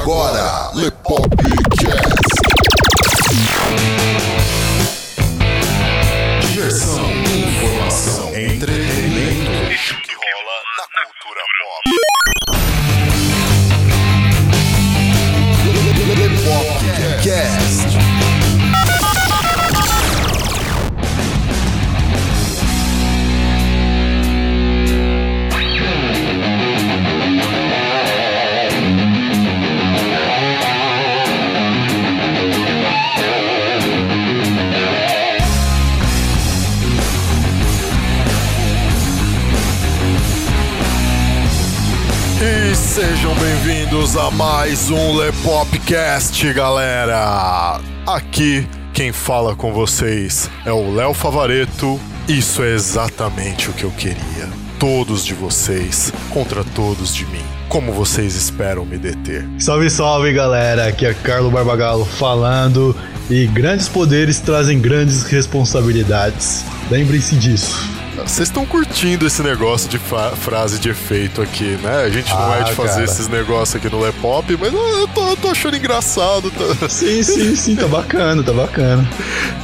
agora, Lepopcast. Mais um Lepopcast, galera! Aqui quem fala com vocês é o Léo Favareto. Isso é exatamente o que eu queria. Todos de vocês contra todos de mim. Como vocês esperam me deter? Salve, salve galera! Aqui é Carlo Barbagalo falando e grandes poderes trazem grandes responsabilidades. Lembrem-se disso. Vocês estão curtindo esse negócio de frase de efeito aqui, né? A gente não Ah, é de fazer cara. esses negócios aqui no Lepop, mas eu eu tô, eu tô achando engraçado. Tá? Sim, sim, sim, tá bacana, tá bacana.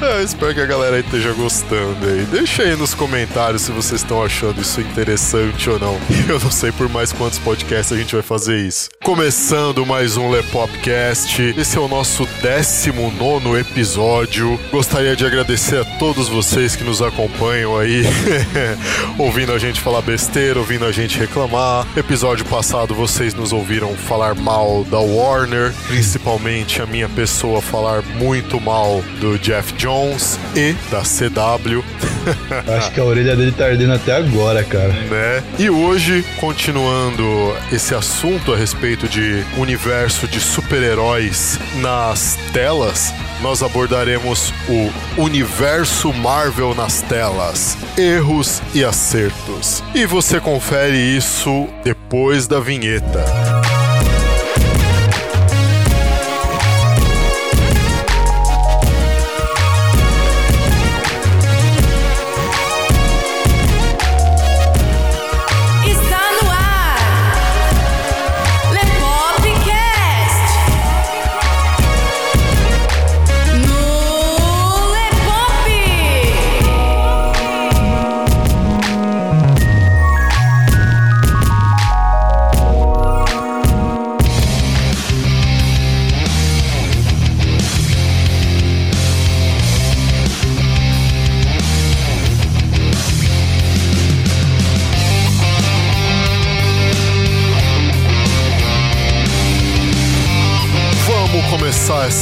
É, espero que a galera aí esteja gostando aí. Deixa aí nos comentários se vocês estão achando isso interessante ou não. Eu não sei por mais quantos podcasts a gente vai fazer isso. Começando mais um Lepopcast. Esse é o nosso 19 episódio. Gostaria de agradecer a todos vocês que nos acompanham aí, ouvindo a gente falar besteira, ouvindo a gente reclamar. Episódio passado vocês nos ouviram falar mal da Warner, principalmente a minha pessoa falar muito mal do Jeff Jones e da CW, Acho que a orelha dele tá ardendo até agora, cara. né? E hoje, continuando esse assunto a respeito de universo de super-heróis nas telas, nós abordaremos o universo Marvel nas telas, erros e acertos. E você confere isso depois da vinheta.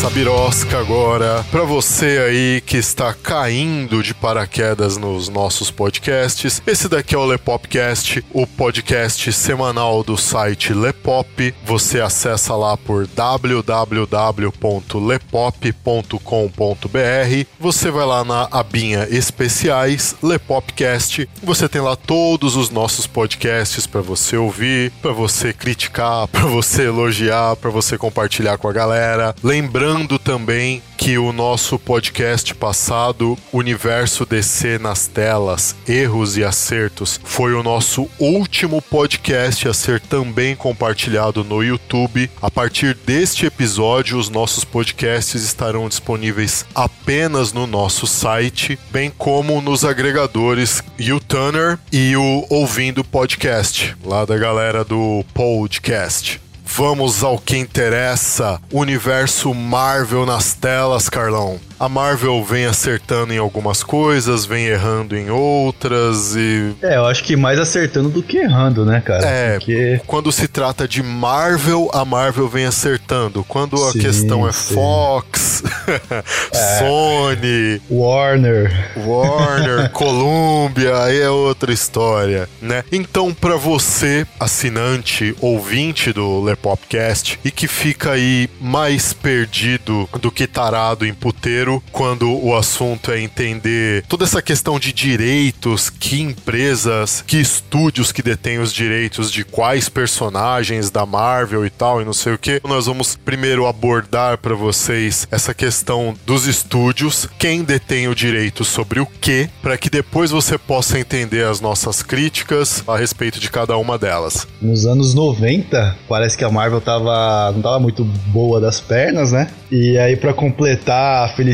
Essa birosca agora. Pra você aí que está caindo de paraquedas nos nossos podcasts, esse daqui é o Lepopcast, o podcast semanal do site Lepop. Você acessa lá por www.lepop.com.br. Você vai lá na abinha especiais Lepopcast. Você tem lá todos os nossos podcasts pra você ouvir, pra você criticar, pra você elogiar, pra você compartilhar com a galera. Lembrando também que o nosso podcast passado, Universo DC nas telas, erros e acertos, foi o nosso último podcast a ser também compartilhado no YouTube. A partir deste episódio, os nossos podcasts estarão disponíveis apenas no nosso site, bem como nos agregadores YouTuner e o Ouvindo Podcast, lá da galera do Podcast. Vamos ao que interessa: universo Marvel nas telas, Carlão. A Marvel vem acertando em algumas coisas, vem errando em outras e. É, eu acho que mais acertando do que errando, né, cara? É, Porque. quando se trata de Marvel, a Marvel vem acertando. Quando a Sim, questão é sim. Fox, Sony, Warner. Warner, Columbia, aí é outra história, né? Então, pra você, assinante, ouvinte do Lepopcast e que fica aí mais perdido do que tarado em puteiro, quando o assunto é entender toda essa questão de direitos, que empresas, que estúdios que detêm os direitos de quais personagens da Marvel e tal, e não sei o que. Nós vamos primeiro abordar para vocês essa questão dos estúdios, quem detém o direito sobre o que, para que depois você possa entender as nossas críticas a respeito de cada uma delas. Nos anos 90, parece que a Marvel tava, não tava muito boa das pernas, né? E aí, pra completar a felicidade,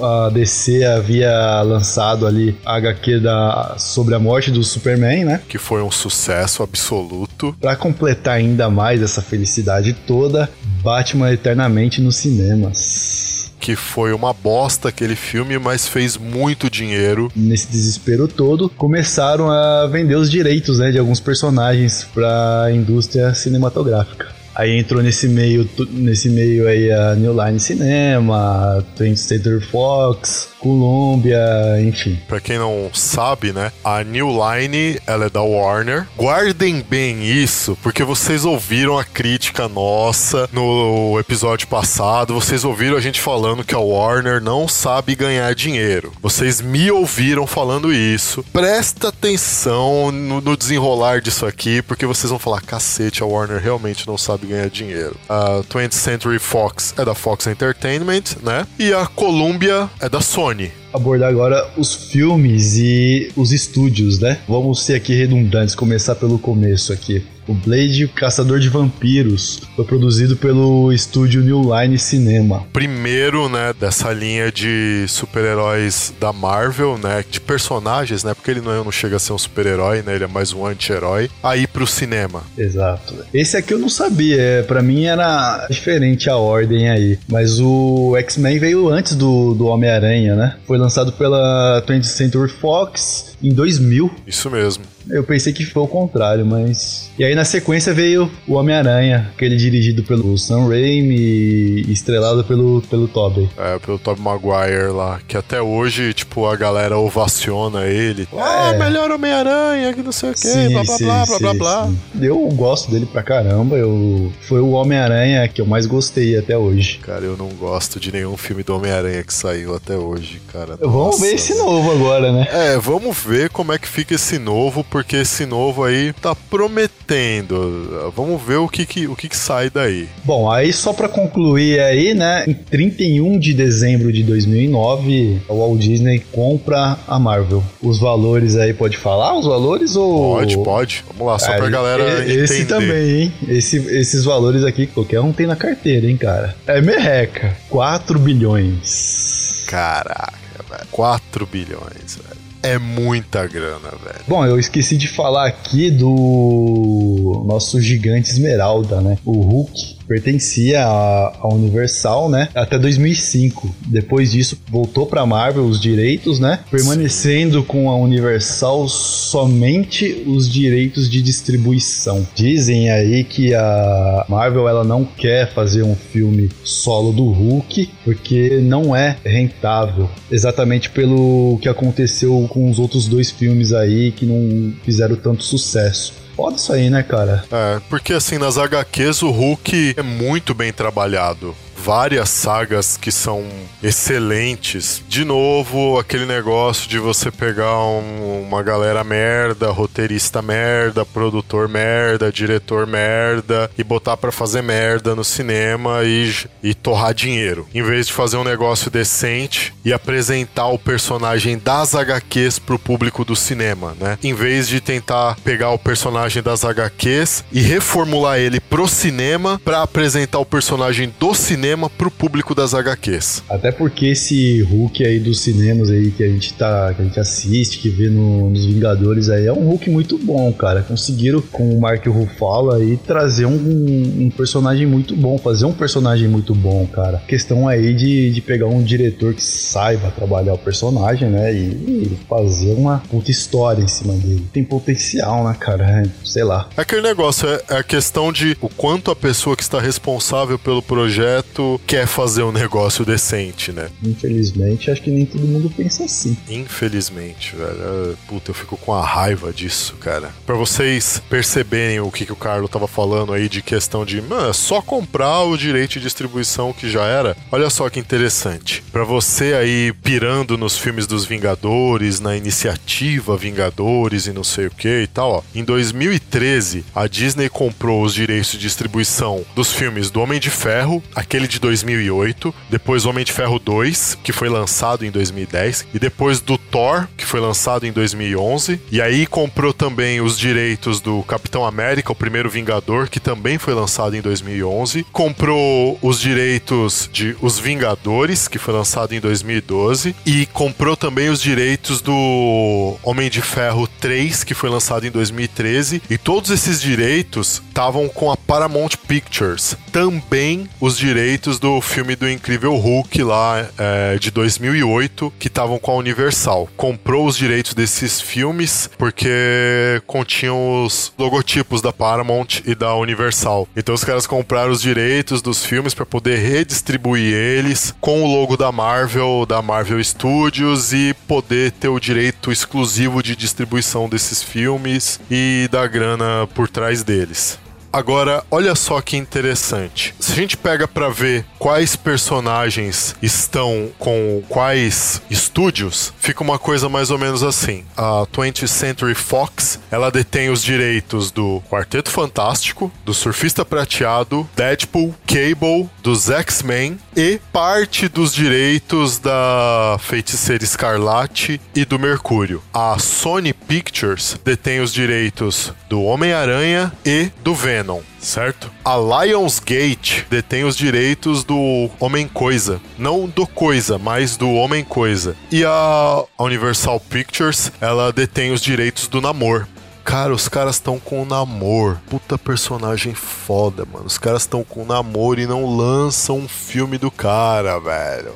a DC havia lançado ali a HQ da, sobre a morte do Superman, né? Que foi um sucesso absoluto. Pra completar ainda mais essa felicidade toda, Batman eternamente nos cinemas. Que foi uma bosta aquele filme, mas fez muito dinheiro. Nesse desespero todo, começaram a vender os direitos né, de alguns personagens para a indústria cinematográfica. Aí entrou nesse meio, nesse meio aí a New Line Cinema, 20th Century Fox, Columbia, enfim. Pra quem não sabe, né? A New Line, ela é da Warner. Guardem bem isso, porque vocês ouviram a crítica nossa no episódio passado. Vocês ouviram a gente falando que a Warner não sabe ganhar dinheiro. Vocês me ouviram falando isso. Presta atenção no, no desenrolar disso aqui, porque vocês vão falar: cacete, a Warner realmente não sabe ganhar dinheiro. A 20th Century Fox é da Fox Entertainment, né? E a Columbia é da Sony. Abordar agora os filmes e os estúdios, né? Vamos ser aqui redundantes, começar pelo começo aqui. O Blade, o Caçador de Vampiros, foi produzido pelo estúdio New Line Cinema. primeiro, né, dessa linha de super-heróis da Marvel, né, de personagens, né, porque ele não, não chega a ser um super-herói, né, ele é mais um anti-herói, aí pro cinema. Exato. Esse aqui eu não sabia, é, para mim era diferente a ordem aí. Mas o X-Men veio antes do, do Homem-Aranha, né? Foi lançado pela 20th Century Fox em 2000. Isso mesmo. Eu pensei que foi o contrário, mas. E aí na sequência veio o Homem-Aranha, aquele dirigido pelo Sam Raimi e estrelado pelo, pelo Tobey. É, pelo Tobey Maguire lá, que até hoje, tipo, a galera ovaciona ele. Ah, melhor Homem-Aranha, que não sei o quê, blá, blá, blá, blá, blá, blá. sim. Eu gosto dele pra caramba. Eu... Foi o Homem-Aranha que eu mais gostei até hoje. Cara, eu não gosto de nenhum filme do Homem-Aranha que saiu até hoje, cara. Vamos Nossa, ver esse novo agora, né? É, vamos ver como é que fica esse novo, porque esse novo aí tá prometendo. Vamos ver o que que, o que, que sai daí. Bom, aí só pra concluir aí, né? Em 31 de dezembro de 2009, a Walt Disney compra a Marvel. Os valores aí, pode falar os valores ou... Pode, pode. Vamos lá, só pra Ah, galera e- Esse entender. também, hein? Esse, esses valores aqui, qualquer um tem na carteira, hein, cara? É merreca. 4 bilhões. Caraca, velho. 4 bilhões, velho. É muita grana, velho. Bom, eu esqueci de falar aqui do nosso gigante Esmeralda, né? O Hulk pertencia à Universal, né? Até 2005. Depois disso, voltou pra Marvel os direitos, né? Permanecendo com a Universal somente os direitos de distribuição. Dizem aí que a Marvel ela não quer fazer um filme solo do Hulk porque não é rentável. Exatamente pelo que aconteceu com os outros dois filmes aí que não fizeram tanto sucesso. Foda isso aí, né, cara? É, porque assim, nas HQs o Hulk é muito bem trabalhado. Várias sagas que são excelentes. De novo, aquele negócio de você pegar um- uma galera merda, roteirista merda, produtor merda, diretor merda e botar pra fazer merda no cinema e, e torrar dinheiro. Em vez de fazer um negócio decente e apresentar o personagem das HQs pro público do cinema, né? Em vez de tentar pegar o personagem das HQs e reformular ele pro cinema pra apresentar o personagem do cinema pro público das HQs. Até porque esse Hulk aí dos cinemas aí que a gente tá, que a gente assiste, que vê no- nos Vingadores aí, é um Hulk muito bom, cara. Conseguiram com o Mark Ruffalo aí trazer um, um personagem muito bom, fazer um personagem muito bom, cara. Questão aí de, de pegar um diretor que saiba trabalhar o personagem, né, e, e fazer uma puta história em cima dele. Tem potencial, né, cara? Sei lá. Aquele negócio é, é a questão de o quanto a pessoa que está responsável pelo projeto momento quer fazer um negócio decente, né? Infelizmente, acho que nem todo mundo pensa assim. Infelizmente, velho. Puta, eu fico com a raiva disso, cara. Pra vocês perceberem o que, que o Carlos tava falando aí de questão de, mano, é só comprar o direito de distribuição que já era. Olha só que interessante. Pra você aí pirando nos filmes dos Vingadores, na iniciativa Vingadores e não sei o que e tal, ó. Em 2013, a Disney comprou os direitos de distribuição dos filmes do Homem de Ferro, aquele de 2008, depois Homem de Ferro 2, que foi lançado em 2010, e depois do Thor, que foi lançado em 2011, e aí comprou também os direitos do Capitão América, o primeiro Vingador, que também foi lançado em 2011, comprou os direitos de Os Vingadores, que foi lançado em 2012, e comprou também os direitos do Homem de Ferro 3, que foi lançado em 2013, e todos esses direitos estavam com a Paramount Pictures. Também os direitos do filme do Incrível Hulk lá é, de 2008, que estavam com a Universal. Comprou os direitos desses filmes porque continham os logotipos da Paramount e da Universal. Então os caras compraram os direitos dos filmes para poder redistribuir eles com o logo da Marvel, da Marvel Studios e poder ter o direito exclusivo de distribuição desses filmes e da grana por trás deles. Agora, olha só que interessante. Se a gente pega pra ver quais personagens estão com quais estúdios, fica uma coisa mais ou menos assim. A 20th Century Fox, ela detém os direitos do Quarteto Fantástico, do Surfista Prateado, Deadpool, Cable, dos X-Men e parte dos direitos da Feiticeira Escarlate e do Mercúrio. A Sony Pictures detém os direitos do Homem-Aranha e do Venom certo? A Lionsgate detém os direitos do Homem-Coisa. Não do Coisa, mas do Homem-Coisa. E a Universal Pictures, ela detém os direitos do Namor. Cara, os caras estão com o Namor. Puta personagem foda, mano. Os caras estão com o Namor e não lançam um filme do cara, velho.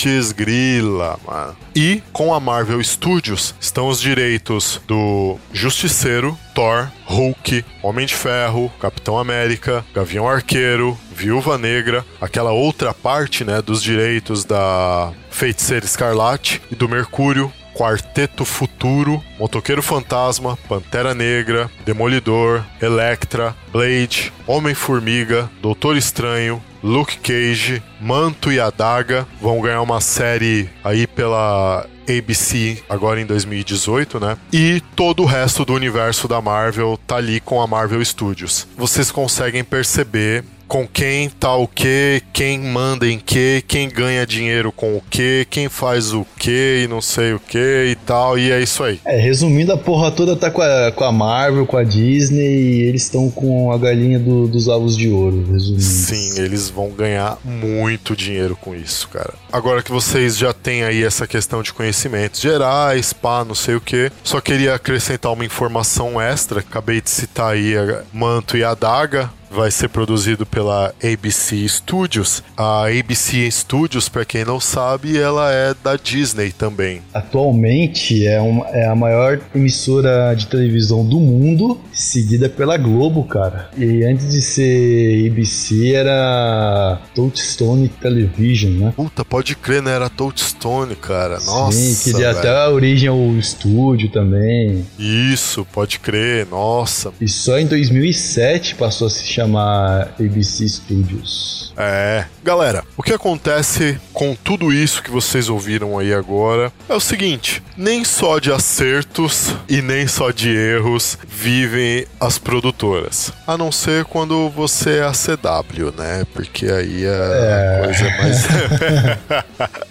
Putz grila, mano. E com a Marvel Studios estão os direitos do Justiceiro, Thor, Hulk, Homem de Ferro, Capitão América, Gavião Arqueiro, Viúva Negra, aquela outra parte, né, dos direitos da Feiticeira Escarlate e do Mercúrio, Quarteto Futuro, Motoqueiro Fantasma, Pantera Negra, Demolidor, Electra, Blade, Homem-Formiga, Doutor Estranho, Luke Cage, Manto e Adaga vão ganhar uma série aí pela ABC agora em 2018, né? E todo o resto do universo da Marvel tá ali com a Marvel Studios. Vocês conseguem perceber com quem tá o que, quem manda em que, quem ganha dinheiro com o que, quem faz o que e não sei o que e tal, e é isso aí. É, resumindo, a porra toda tá com a, com a Marvel, com a Disney e eles estão com a galinha do- dos ovos de ouro, resumindo. Sim, eles vão ganhar muito dinheiro com isso, cara. Agora que vocês já têm aí essa questão de conhecimentos gerais, pá, não sei o que, só queria acrescentar uma informação extra. Acabei de citar aí a Manto e a Daga. Vai ser produzido pela ABC Studios. A ABC Studios, pra quem não sabe, ela é da Disney também. Atualmente é, uma, é a maior emissora de televisão do mundo, seguida pela Globo, cara. E antes de ser ABC era Touchstone Television, né? Puta, pode crer, né? Era Touchstone, cara. Nossa. Sim, que deu velho. até a origem ao estúdio também. Isso, pode crer. Nossa. E só em 2007 passou a se chamar ABC Studios. É. Galera, o que acontece com tudo isso que vocês ouviram aí agora é o seguinte: nem só de acertos e nem só de erros vivem as produtoras. A não ser quando você é a CW, né? Porque aí é, a coisa mais.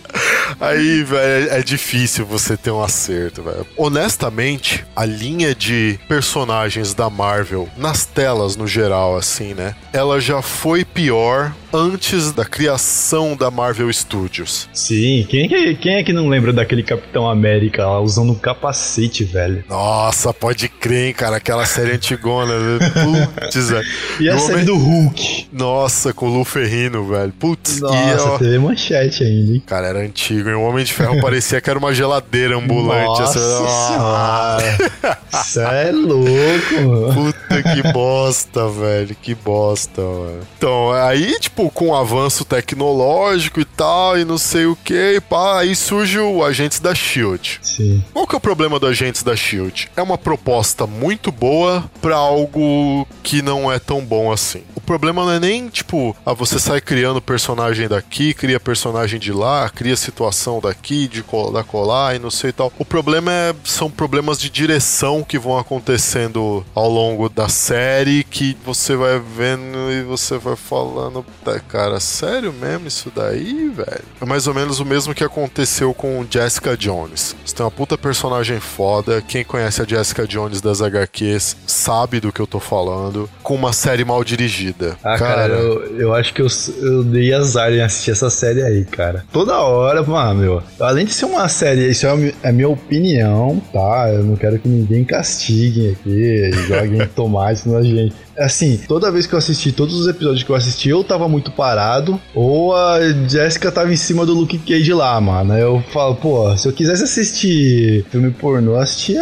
Aí, velho, é difícil você ter um acerto, velho. Honestamente, a linha de personagens da Marvel nas telas no geral, assim, né? Ela já foi pior antes da criação da Marvel Studios. Sim, quem, é que- quem é que não lembra daquele Capitão América lá usando um capacete, velho? Nossa, pode crer, hein, cara, aquela série antigona. né? Putz, velho. E a série do Hulk? Nossa, com o Lu Ferrino, velho. Putz, Nossa, e ó, teve manchete ainda, hein? Cara, era antigo. E o Homem de Ferro parecia que era uma geladeira ambulante. Nossa assim. Ah, senhora. Isso é louco, mano. Puta que bosta, velho. Que bosta, mano. Então, aí, tipo, com o avanço tecnológico e tal, e não sei o que, pá, aí surge o Agentes da Shield. Sim. Qual que é o problema do Agentes da Shield? É uma proposta muito boa pra algo que não é tão bom assim. O problema não é nem, tipo, ah, você sai criando personagem daqui, cria personagem de lá, cria situação daqui, de col- da colar e não sei e tal. O problema é, são problemas de direção que vão acontecendo ao longo da série que você vai vendo e você vai falando, tá, cara, sério mesmo isso daí, velho? É mais ou menos o mesmo que aconteceu com Jessica Jones. Você tem uma puta personagem foda, quem conhece a Jessica Jones das HQs sabe do que eu tô falando, com uma série mal dirigida. Ah, cara, eu, eu acho que eu, eu dei azar em assistir essa série aí, cara. Toda hora, mano, meu. Além de ser uma série, isso é a é a minha opinião, tá? Eu não quero que ninguém castigue aqui, joguem tomate na gente. Assim, toda vez que eu assisti, todos os episódios que eu assisti, eu tava muito parado, ou a Jessica tava em cima do Luke Cage lá, mano. Aí Eu falo, pô, se eu quisesse assistir filme pornô, eu assistia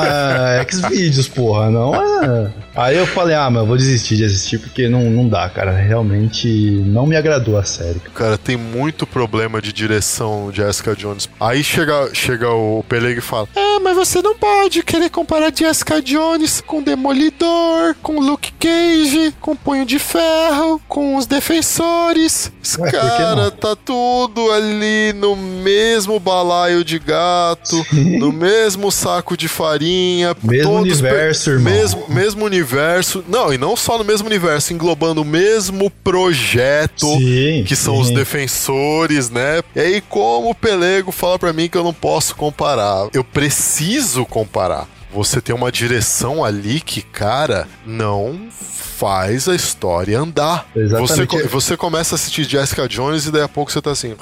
X-Videos, porra, não é. Aí eu falei, ah, mas eu vou desistir de assistir porque não, não dá, cara. Realmente não me agradou a série. Cara, tem muito problema de direção Jessica Jones. Aí chega, chega o Peleg e fala: É, mas você não pode querer comparar Jessica Jones com Demolidor, com Luke Cage, com Punho de Ferro, com os Defensores. Ué, cara tá tudo ali no mesmo balaio de gato, Sim. no mesmo saco de farinha. Mesmo per- universo, irmão. Mesmo, mesmo universo. Não, e não só no mesmo universo, englobando o mesmo projeto Sim, que são os sim. defensores, né? E aí, como o Pelego fala pra mim que eu não posso comparar? Eu preciso comparar. Você tem uma direção ali que, cara, não faz a história andar. Exatamente. Você, você começa a assistir Jessica Jones e daí a pouco você tá assim.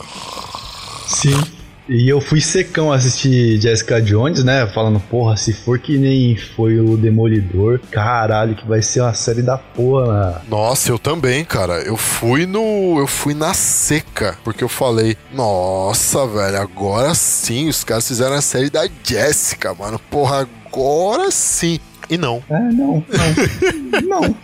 Sim. E eu fui secão assistir Jessica Jones, né? Falando, porra, se for que nem foi o Demolidor, caralho, que vai ser uma série da porra. Nossa, eu também, cara. Eu fui no. Eu fui na seca. Porque eu falei, nossa, velho, agora sim, os caras fizeram a série da Jessica, mano. Porra, agora sim. E não. É, não, não. não.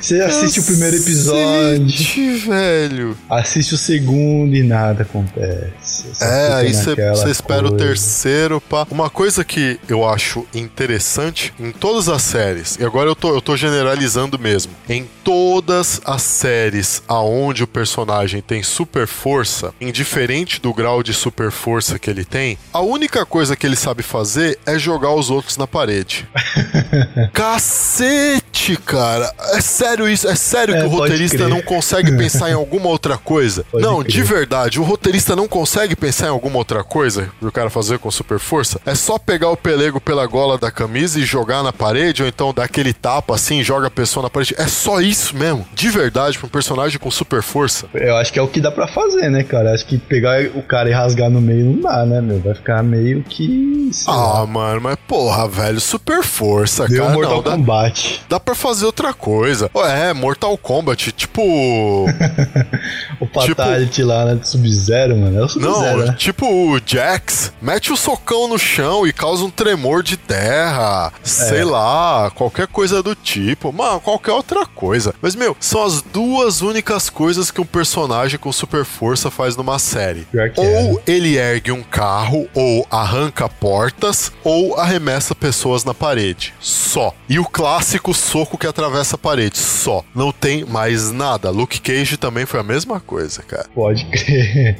Você assiste o primeiro episódio, velho. assiste o segundo e nada acontece. Só É, aí você espera o terceiro, pá. Uma coisa que eu acho interessante em todas as séries, e agora eu tô, eu tô generalizando mesmo, em todas as séries aonde o personagem tem super força, indiferente do grau de super força que ele tem, a única coisa que ele sabe fazer é jogar os outros na parede. Cacete, cara! É sério isso? É sério É, que o roteirista não consegue pensar em alguma outra coisa? Pode não, crer. de verdade, o roteirista não consegue pensar em alguma outra coisa pro cara fazer com super força? É só pegar o pelego pela gola da camisa e jogar na parede, ou então dar aquele tapa assim, joga a pessoa na parede. É só isso mesmo, de verdade, pra um personagem com super força. Eu acho que é o que dá pra fazer, né, cara? Acho que pegar o cara e rasgar no meio não dá, né, meu? Vai ficar meio que. sei lá. Ah, mano, mas porra, velho, super força, Deu cara. Mortal não, dá, Kombat. dá pra fazer outra coisa. Ué, Mortal Kombat, tipo. O Fatality lá, né, Sub-Zero, mano. É o Sub-Zero, Não, né? tipo o Jax, mete o socão no chão e causa um tremor de terra. É. Sei lá, qualquer coisa do tipo. Mano, qualquer outra coisa. Mas, meu, são as duas únicas coisas que um personagem com super força faz numa série. Que é, ou ele ergue um carro, ou arranca portas, ou arremessa pessoas na parede. Só. E o clássico soco que atravessa a parede. Só. Não tem mais nada. Luke Cage também foi a mesma coisa, cara. Pode crer.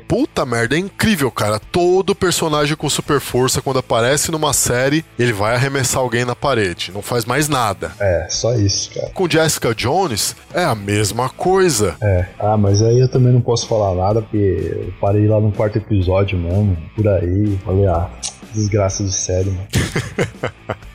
Puta merda, é incrível, cara. Todo personagem com super força, quando aparece numa série, ele vai arremessar alguém na parede. Não faz mais nada. É, só isso, cara. Com Jessica Jones, é a mesma coisa. É. Ah, mas aí eu também não posso falar nada, porque eu parei lá no quarto episódio mesmo, por aí. Falei, ah, desgraça de série, mano.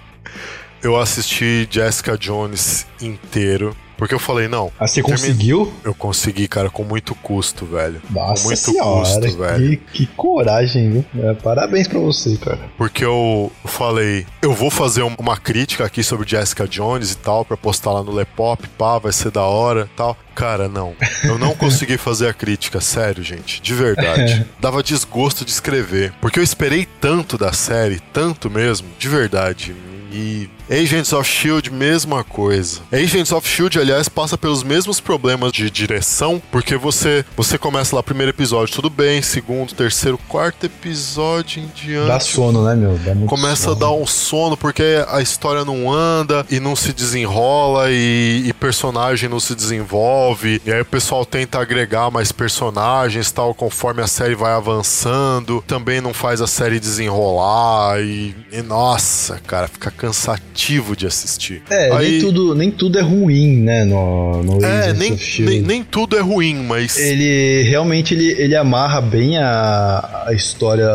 Eu assisti Jessica Jones inteiro, porque eu falei, não. Ah, você conseguiu? Eu consegui, cara, com muito custo, velho. Nossa com muito senhora, custo, velho. que, que coragem, viu? É, parabéns pra você, cara. Porque eu falei, eu vou fazer um- uma crítica aqui sobre Jessica Jones e tal, pra postar lá no Lepop, pá, vai ser da hora e tal. Cara, não. Eu não consegui fazer a crítica, sério, gente. De verdade. Dava desgosto de escrever. Porque eu esperei tanto da série, tanto mesmo, de verdade. E Agents of Shield, mesma coisa. Agents of Shield, aliás, passa pelos mesmos problemas de direção, porque você você começa lá primeiro episódio, tudo bem, segundo, terceiro, quarto episódio em diante. Dá sono, né, meu? Começa sono. a dar um sono porque a história não anda e não se desenrola e, e personagem não se desenvolve. E aí o pessoal tenta agregar mais personagens tal conforme a série vai avançando. Também não faz a série desenrolar e, e, nossa, cara, fica cansativo de assistir. É, aí, nem, tudo, nem tudo é ruim, né, no, no É, nem, nem, nem tudo é ruim, mas Ele realmente ele, ele amarra bem a, a história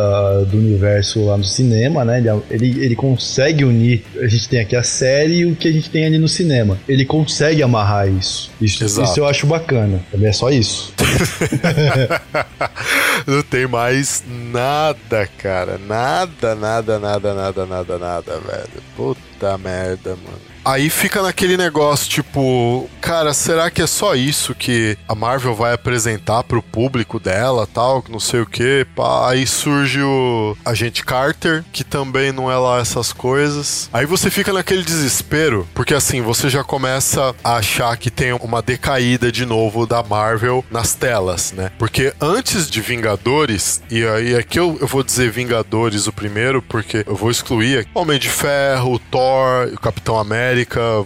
do universo lá no cinema, né? Ele, ele, ele consegue unir. A gente tem aqui a série e o que a gente tem ali no cinema. Ele consegue amarrar isso. Isso, isso eu acho bacana. Também é só isso. não tem mais nada, cara. Nada, nada, nada, nada, nada, nada, velho. Puta merda, mano. Aí fica naquele negócio, tipo, cara, será que é só isso que a Marvel vai apresentar pro público dela, tal, não sei o que, Aí surge o Agente Carter, que também não é lá essas coisas. Aí você fica naquele desespero, porque assim, você já começa a achar que tem uma decaída de novo da Marvel nas telas, né? Porque antes de Vingadores, e aí aqui eu, eu vou dizer Vingadores o primeiro, porque eu vou excluir Homem de Ferro, Thor, o Capitão América,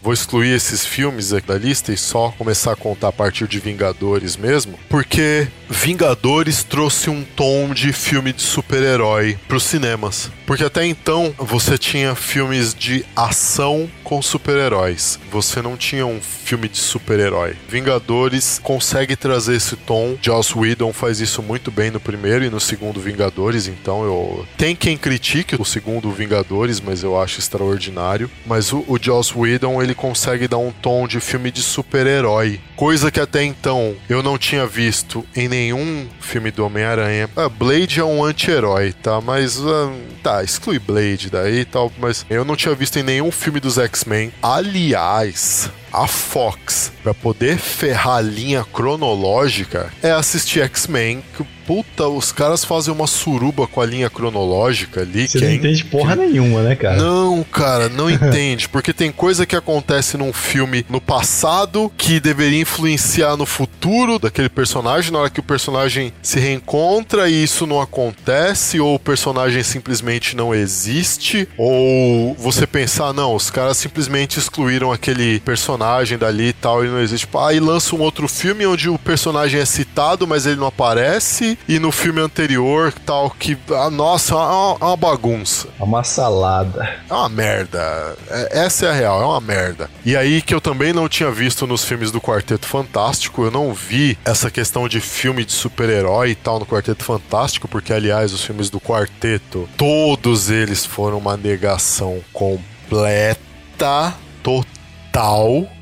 vou excluir esses filmes aqui da lista e só começar a contar a partir de Vingadores mesmo, porque Vingadores trouxe um tom de filme de super-herói pros cinemas. Porque até então você tinha filmes de ação com super-heróis. Você não tinha um filme de super-herói. Vingadores consegue trazer esse tom. Joss Whedon faz isso muito bem no primeiro e no segundo Vingadores, então eu tem quem critique o segundo Vingadores, mas eu acho extraordinário. Mas o, o Joss Whedon ele consegue dar um tom de filme de super-herói, coisa que até então eu não tinha visto em nenhum filme do Homem-Aranha. Ah, Blade é um anti-herói, tá? Mas ah, tá, exclui Blade daí e tal, mas eu não tinha visto em nenhum filme dos X-Men. Aliás, a Fox, pra poder ferrar a linha cronológica, é assistir X-Men. que, Puta, os caras fazem uma suruba com a linha cronológica ali. Você que não é entende porra nenhuma, né, cara? não, cara, não entende. Porque tem coisa que acontece num filme no passado que deveria influenciar no futuro daquele personagem, na hora que o personagem se reencontra e isso não acontece, ou o personagem simplesmente não existe, ou você pensar, não, os caras simplesmente excluíram aquele personagem dali e tal, ele não existe. Tipo, Aí lança um outro filme onde o personagem é citado, mas ele não aparece, e no filme anterior, tal, que, ah, nossa, é uma, é uma bagunça. É uma salada. É uma merda. É- essa é a real, é uma merda. E aí que eu também não tinha visto nos filmes do Quarteto Fantástico, eu não vi essa questão de filme de super-herói e tal no Quarteto Fantástico, porque aliás, os filmes do Quarteto, todos eles foram uma negação completa, total,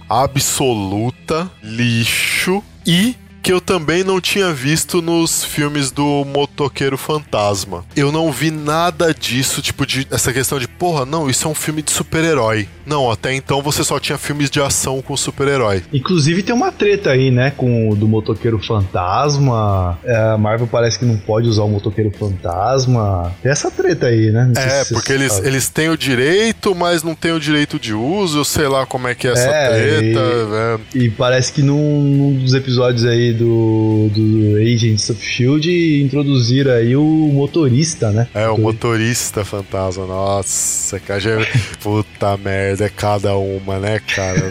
absoluta, lixo e que eu também não tinha visto nos filmes do Motoqueiro Fantasma. Eu não vi nada disso, tipo, de essa questão de, porra, não, isso é um filme de super-herói. Não, até então você só tinha filmes de ação com super-herói. Inclusive tem uma treta aí, né? Com o do motoqueiro fantasma. É, a Marvel parece que não pode usar o motoqueiro fantasma. Tem essa treta aí, né? É, se porque eles, sabe. eles têm o direito, mas não têm o direito de uso, sei lá como é que é essa É, treta, e- né? E parece que num, num dos episódios aí do, do Agents of Shield introduziram aí o motorista, né? É, o motorista fantasma, nossa, cara, já... puta merda, é cada uma, né, cara?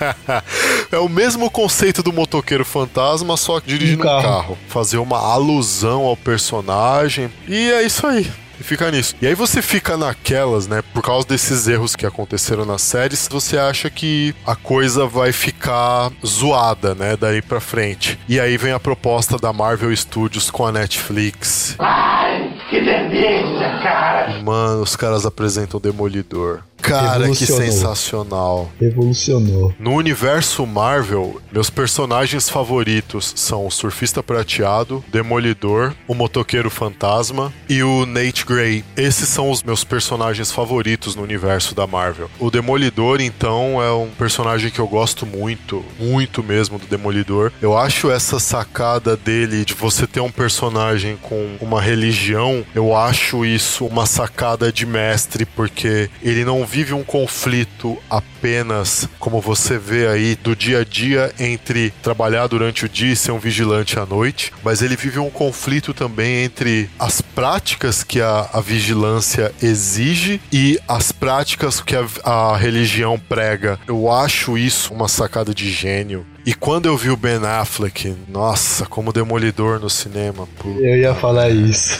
é o mesmo conceito do motoqueiro fantasma, só que dirigindo um Um carro. carro. Fazer uma alusão ao personagem, e é isso aí. E fica nisso. E aí você fica naquelas, né? Por causa desses erros que aconteceram nas séries, você acha que a coisa vai ficar zoada, né? Daí pra frente. E aí vem a proposta da Marvel Studios com a Netflix. Ai, que delícia, cara! Mano, os caras apresentam o Demolidor. Cara, que Revolucionou. sensacional. Revolucionou. No universo Marvel, meus personagens favoritos são o Surfista Prateado, Demolidor, o Motoqueiro Fantasma e o Nate Grey. Esses são os meus personagens favoritos no universo da Marvel. O Demolidor, então, é um personagem que eu gosto muito, muito mesmo do Demolidor. Eu acho essa sacada dele de você ter um personagem com uma religião, eu acho isso uma sacada de mestre, porque ele não vive um conflito apenas, como você vê aí, do dia a dia entre trabalhar durante o dia e ser um vigilante à noite, mas ele vive um conflito também entre as práticas que a, a vigilância exige e as práticas que a, a religião prega. Eu acho isso uma sacada de gênio. E quando eu vi o Ben Affleck, nossa, como demolidor no cinema, pô, Eu ia falar isso.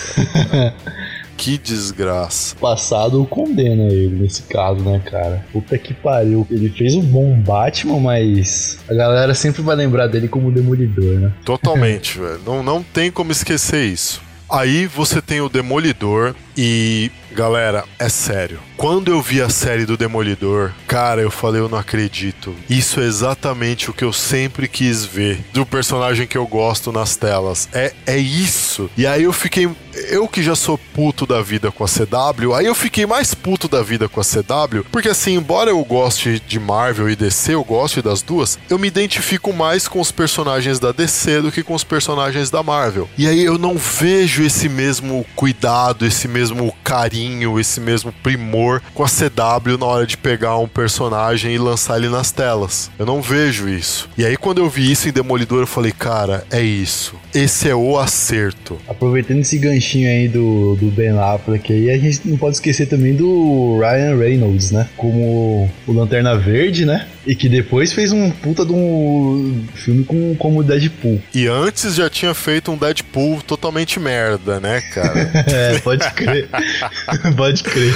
que desgraça. Passado condena ele nesse caso, né, cara? Puta que pariu. Ele fez um bom Batman, mas a galera sempre vai lembrar dele como Demolidor, né? Totalmente, velho. Não, não tem como esquecer isso. Aí você tem o Demolidor e. Galera, é sério. Quando eu vi a série do Demolidor, cara, eu falei, eu não acredito. Isso é exatamente o que eu sempre quis ver do personagem que eu gosto nas telas. É, é isso. E aí eu fiquei. Eu que já sou puto da vida com a CW, aí eu fiquei mais puto da vida com a CW, porque assim, embora eu goste de Marvel e DC, eu goste das duas, eu me identifico mais com os personagens da DC do que com os personagens da Marvel. E aí eu não vejo esse mesmo cuidado, esse mesmo carinho, esse mesmo primor com a CW na hora de pegar um personagem e lançar ele nas telas. Eu não vejo isso. E aí quando eu vi isso em Demolidor, eu falei, cara, é isso. Esse é o acerto. Aproveitando esse ganchinho aí do, do Ben Affleck aí, a gente não pode esquecer também do Ryan Reynolds, né? Como o Lanterna Verde, né? E que depois fez um puta de um filme com, como Deadpool. E antes já tinha feito um Deadpool totalmente merda, né, cara? É, pode crer. pode crer.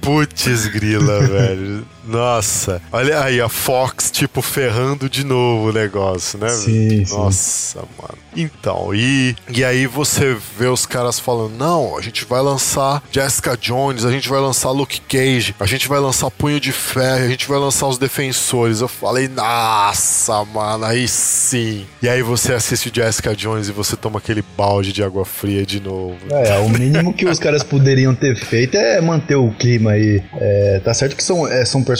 Putz, grila, velho. Nossa, olha aí a Fox, tipo, ferrando de novo o negócio, né? Sim, sim. Nossa, mano. Então, e, e aí você vê os caras falando: não, a gente vai lançar Jessica Jones, a gente vai lançar Luke Cage, a gente vai lançar Punho de Ferro, a gente vai lançar os Defensores. Eu falei: nossa, mano, aí sim. E aí você assiste Jessica Jones e você toma aquele balde de água fria de novo. É, o mínimo que os caras poderiam ter feito é manter o clima aí. É, tá certo que são, é, são personagens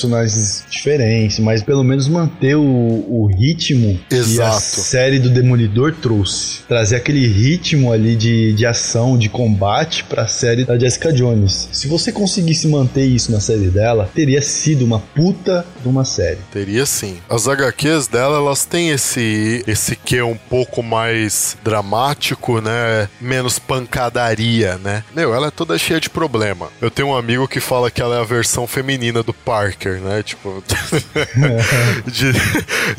diferentes, mas pelo menos manter o, o ritmo que a Exato. série do Demolidor trouxe. Trazer aquele ritmo ali de, de ação, de combate pra série da Jessica Jones. Se você conseguisse manter isso na série dela, teria sido uma puta de uma série. Teria sim. As HQs dela, elas têm esse esse que um pouco mais dramático, né? Menos pancadaria, né? Meu, ela é toda cheia de problema. Eu tenho um amigo que fala que ela é a versão feminina do Parker, né? Tipo, de,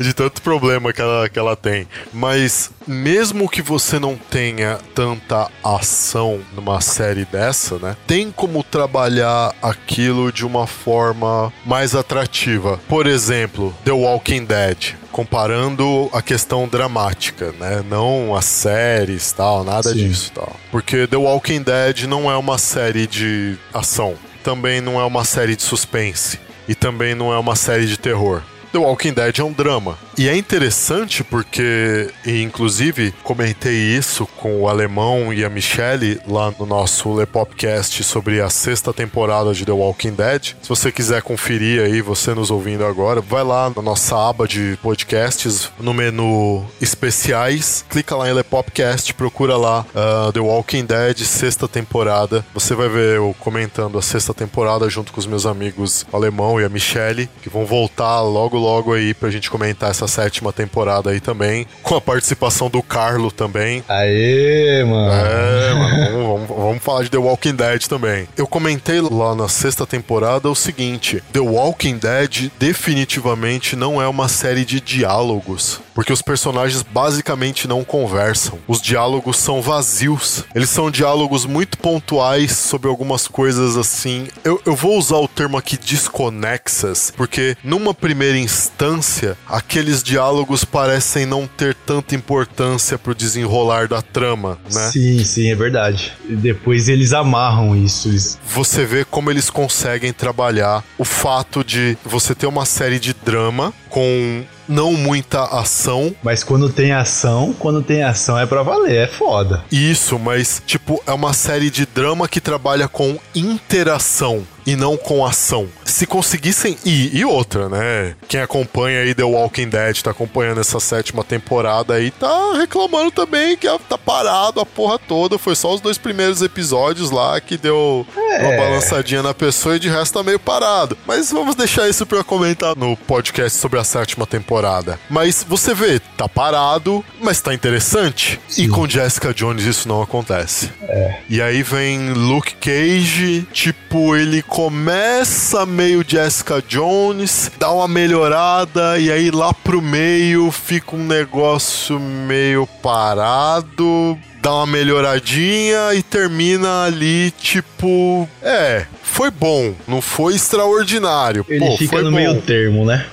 de tanto problema que ela, que ela tem. Mas mesmo que você não tenha tanta ação numa série dessa, né? Tem como trabalhar aquilo de uma forma mais atrativa. Por exemplo, The Walking Dead comparando a questão dramática, né? Não as séries, tal, nada Sim. disso, tal. Porque The Walking Dead não é uma série de ação, também não é uma série de suspense e também não é uma série de terror. The Walking Dead é um drama. E é interessante porque, inclusive, comentei isso com o Alemão e a Michelle lá no nosso Lepopcast sobre a sexta temporada de The Walking Dead. Se você quiser conferir aí, você nos ouvindo agora, vai lá na nossa aba de podcasts, no menu especiais, clica lá em Lepopcast, procura lá ah, The Walking Dead, sexta temporada. Você vai ver eu comentando a sexta temporada junto com os meus amigos Alemão e a Michelle, que vão voltar logo, logo aí pra gente comentar essa sétima temporada aí também, com a participação do Carlo também. Aê, mano. É, mano, vamos, vamos- vamos falar de The Walking Dead também. Eu comentei lá na sexta temporada o seguinte: The Walking Dead definitivamente não é uma série de diálogos, porque os personagens basicamente não conversam. Os diálogos são vazios. Eles são diálogos muito pontuais sobre algumas coisas assim. Eu, eu vou usar o termo aqui desconexas, porque numa primeira instância, aqueles diálogos parecem não ter tanta importância pro desenrolar da trama, né? Sim, sim, é verdade. E depois eles amarram isso. Você vê como eles conseguem trabalhar o fato de você ter uma série de drama com não muita ação. Mas quando tem ação, quando tem ação é pra valer, é foda. Isso, mas tipo, é uma série de drama que trabalha com interação e não com ação. Se conseguissem. E, e outra, né? Quem acompanha aí The Walking Dead, tá acompanhando essa sétima temporada aí, tá reclamando também que tá parado a porra toda. Foi só os dois primeiros episódios lá que deu. uma balançadinha na pessoa e de resto tá meio parado. Mas vamos deixar isso pra comentar no podcast sobre a sétima temporada. Mas você vê, tá parado, mas tá interessante. E com Jessica Jones isso não acontece. É. E aí vem Luke Cage, tipo, ele começa meio Jessica Jones, dá uma melhorada, e aí lá pro meio fica um negócio meio parado, dá uma melhoradinha e termina ali, tipo. É, foi bom, não foi extraordinário. Ele Pô, fica foi no bom. meio termo, né?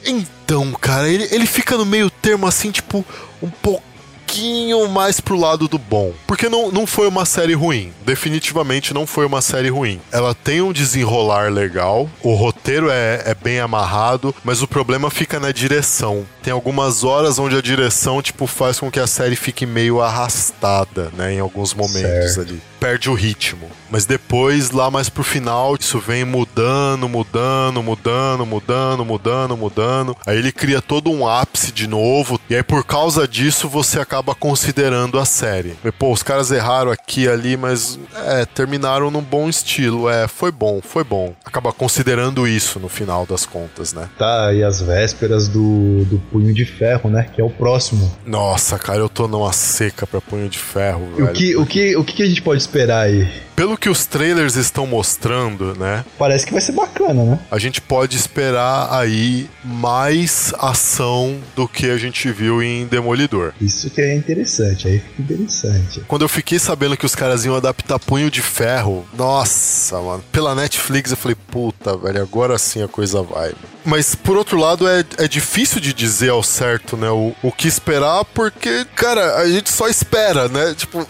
Então, cara, ele, ele fica no meio termo assim, tipo, um pouquinho mais pro lado do bom. Porque não, não foi uma série ruim. Definitivamente não foi uma série ruim. Ela tem um desenrolar legal, o roteiro é, é bem amarrado, mas o problema fica na direção. Tem algumas horas onde a direção, tipo, faz com que a série fique meio arrastada, né, em alguns momentos Certo. ali. Perde o ritmo. Mas depois, lá mais pro final, isso vem mudando, mudando, mudando, mudando, mudando, mudando. Aí ele cria todo um ápice de novo. E aí, por causa disso, você acaba considerando a série. E, pô, os caras erraram aqui e ali, mas é, terminaram num bom estilo. É, foi bom, foi bom. Acaba considerando isso no final das contas, né? Tá aí as vésperas do, do Punho de Ferro, né? Que é o próximo. Nossa, cara, eu tô numa seca pra punho de ferro, E velho. o que, o, que, o que a gente pode esperar aí? Pelo que os trailers estão mostrando, né? Parece que vai ser bacana, né? a gente pode esperar aí mais ação do que a gente viu em Demolidor. Isso que é interessante, aí fica interessante. Quando eu fiquei sabendo que os caras iam adaptar Punho de Ferro, nossa, mano, pela Netflix eu falei, puta, velho, agora sim a coisa vai. Mas por outro lado, é, é difícil de dizer ao certo, né, o, o que esperar, porque, cara, a gente só espera, né? Tipo,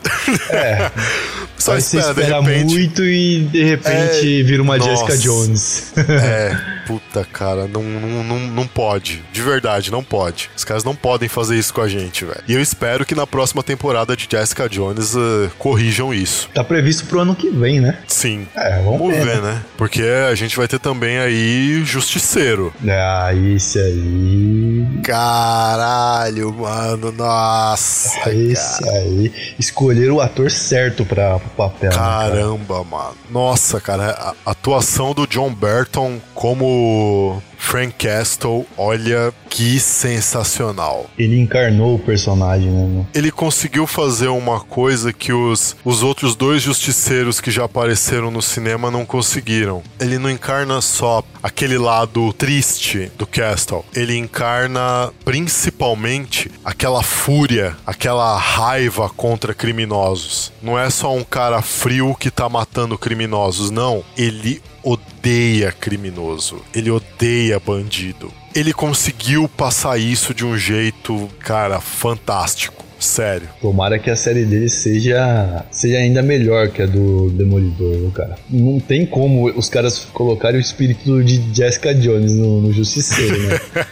É, só espera, espera repente. muito e de repente É, vira uma nossa. Jessica Jones. É, puta, cara, não, não, não, não pode. De verdade, não pode. Os caras não podem fazer isso com a gente, velho. E eu espero que na próxima temporada de Jessica Jones eh, corrijam isso. tá previsto pro ano que vem, né? Sim. É, vamos, ver, né? né? Porque a gente vai ter também aí Justiceiro. Ah, esse aí. Caralho, mano, nossa. Esse aí. Escolheram o ator certo pra, pro papel. né, cara? Caramba, mano. Nossa, cara, a atuação do John Burton como Frank Castle, olha que sensacional. Ele encarnou o personagem, né? Ele conseguiu fazer uma coisa que os, os outros dois justiceiros que já apareceram no cinema não conseguiram. Ele não encarna só aquele lado triste do Castle, ele encarna principalmente aquela fúria, aquela raiva contra criminosos. Não é só um cara frio que tá matando criminosos, não. Ele odeia criminoso, ele odeia bandido. Ele conseguiu passar isso de um jeito, cara, fantástico. Sério. Tomara que a série dele seja, seja ainda melhor que a do Demolidor, viu, cara. Não tem como os caras colocarem o espírito de Jessica Jones no, no Justiceiro, né?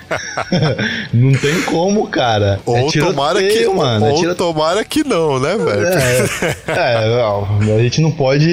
não tem como, cara. Ou é tomara que, mano. é ou tiro- tomara que não, né, velho? É, é, não, a gente não pode.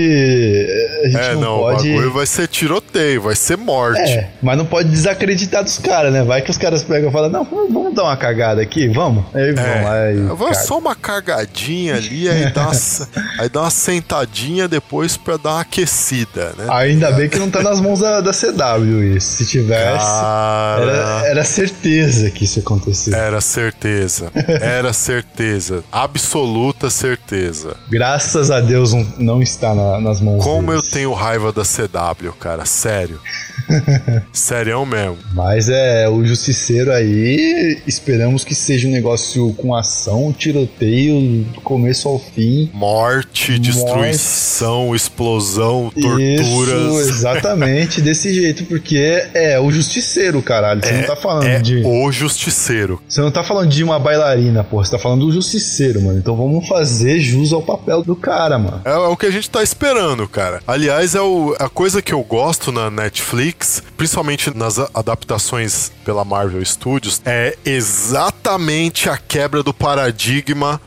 A gente É, não, não, pode. o bagulho vai ser tiroteio, vai ser morte. É, mas não pode desacreditar dos caras, né? Vai que os caras pegam e falam, não, vamos dar uma cagada aqui, vamos? Aí vão É, caga. só uma cagadinha ali, aí dá, uma, aí dá uma sentadinha depois pra dar uma aquecida, né? Ainda bem que não tá nas mãos da, da CW isso. Se tivesse, Cara, era, era certeza que isso ia acontecer. era certeza. Era certeza. Absoluta certeza. Graças a Deus não, não está na- nas mãos Como eu deles. tenho raiva da CW, cara. Sério. Sério mesmo. Mas é, o Justiceiro aí, esperamos que seja um negócio com ação, tiroteio, do começo ao fim. Morte, destruição, explosão, torturas. Isso, exatamente, desse jeito, porque é o Justiceiro, caralho. Você não tá falando é de. o justiceiro. Você não tá falando de uma bailarina, porra. Você tá falando do Justiceiro, mano. Então vamos fazer jus ao papel do cara, mano. É, é o que a gente tá esperando, cara. Aliás, é o- a coisa que eu gosto na Netflix, principalmente nas adaptações pela Marvel Studios, é exatamente a quebra do paradigma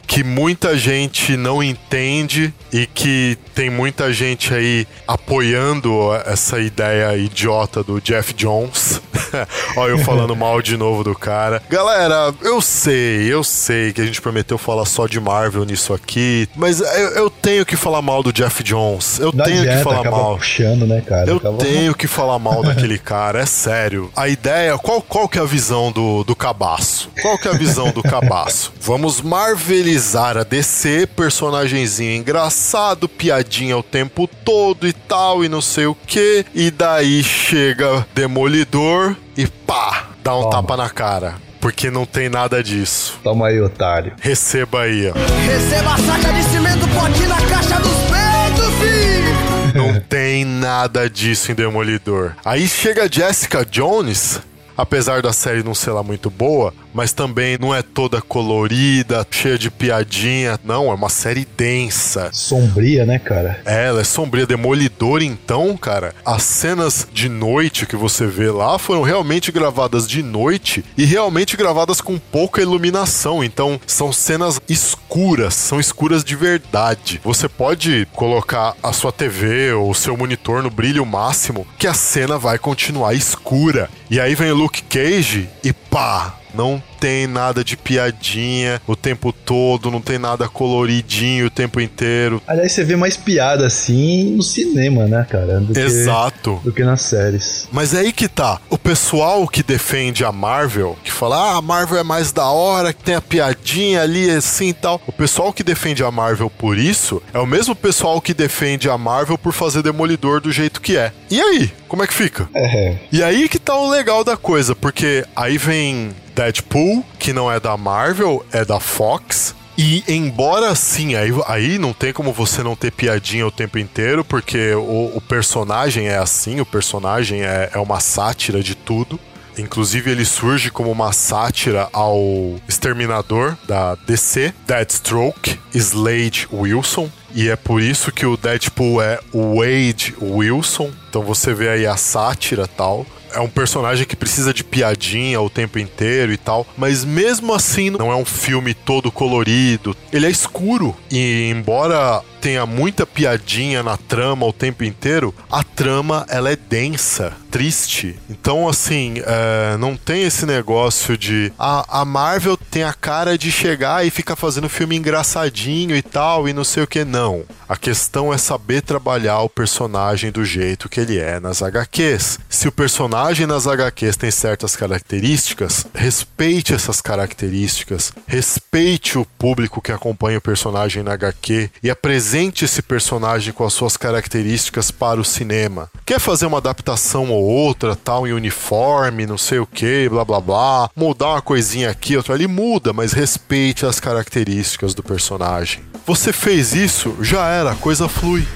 que muita gente não entende e que tem muita gente aí apoiando essa ideia idiota do Jeff Jones. Olha eu falando mal de novo do cara. Galera, eu sei, eu sei que a gente prometeu falar só de Marvel nisso aqui, mas eu, eu tenho que falar mal do Jeff Jones. Eu Não tenho adianta, que falar mal. puxando, né, cara? Eu Acaba- tenho que falar mal daquele cara, é sério. A ideia, qual, qual que é a visão do, do cabaço? Qual que é a visão do cabaço? Vamos marvelizar a DC, personagemzinho engraçado, piadinha o tempo todo e tal, e não sei o que. E daí chega Demolidor e pá, dá um Toma. tapa na cara. Porque não tem nada disso. Toma aí, otário. Receba aí, ó. Receba a saca de cimento, pode ir na caixa dos peitos, filho! Não tem nada disso em Demolidor. Aí chega a Jessica Jones, apesar da série não ser lá muito boa, mas também não é toda colorida, cheia de piadinha. Não, é uma série densa. Sombria, né, cara? É, Ela é sombria. Demolidor, então, cara, as cenas de noite que você vê lá foram realmente gravadas de noite e realmente gravadas com pouca iluminação. Então, são cenas escuras, são escuras de verdade. Você pode colocar a sua TV ou o seu monitor no brilho máximo que a cena vai continuar escura. E aí vem o Luke Cage e pá, não tem nada de piadinha o tempo todo, não tem nada coloridinho o tempo inteiro. Aliás, você vê mais piada assim no cinema, né, cara? Do que, Exato. do que nas séries. Mas é aí que tá. O pessoal que defende a Marvel, que fala, ah, a Marvel é mais da hora, que tem a piadinha ali, assim e tal. O pessoal que defende a Marvel por isso é o mesmo pessoal que defende a Marvel por fazer Demolidor do jeito que é. E aí? Como é que fica? É, E aí que tá o legal da coisa, porque aí vem Deadpool, que não é da Marvel, é da Fox. E embora sim, aí, aí não tem como você não ter piadinha o tempo inteiro, porque o, o personagem é assim, o personagem é, é uma sátira de tudo. Inclusive, ele surge como uma sátira ao Exterminador da DC, Deathstroke, Slade Wilson. E é por isso que o Deadpool é Wade Wilson. Então você vê aí a sátira tal. É um personagem que precisa de piadinha o tempo inteiro e tal. Mas mesmo assim, não é um filme todo colorido. Ele é escuro. E embora tenha muita piadinha na trama o tempo inteiro, a trama ela é densa, triste. Então, assim, é, não tem esse negócio de a, a Marvel tem a cara de chegar e ficar fazendo filme engraçadinho e tal, e não sei o que. Não. A questão é saber trabalhar o personagem do jeito que ele é nas HQs. Se o personagem nas HQs tem certas características, respeite essas características, respeite o público que acompanha o personagem na HQ e apresente esse personagem com as suas características para o cinema. Quer fazer uma adaptação ou outra, tal, em uniforme, não sei o que, blá blá blá, mudar uma coisinha aqui, outra ali, muda, mas respeite as características do personagem. Você fez isso, já era, a coisa flui.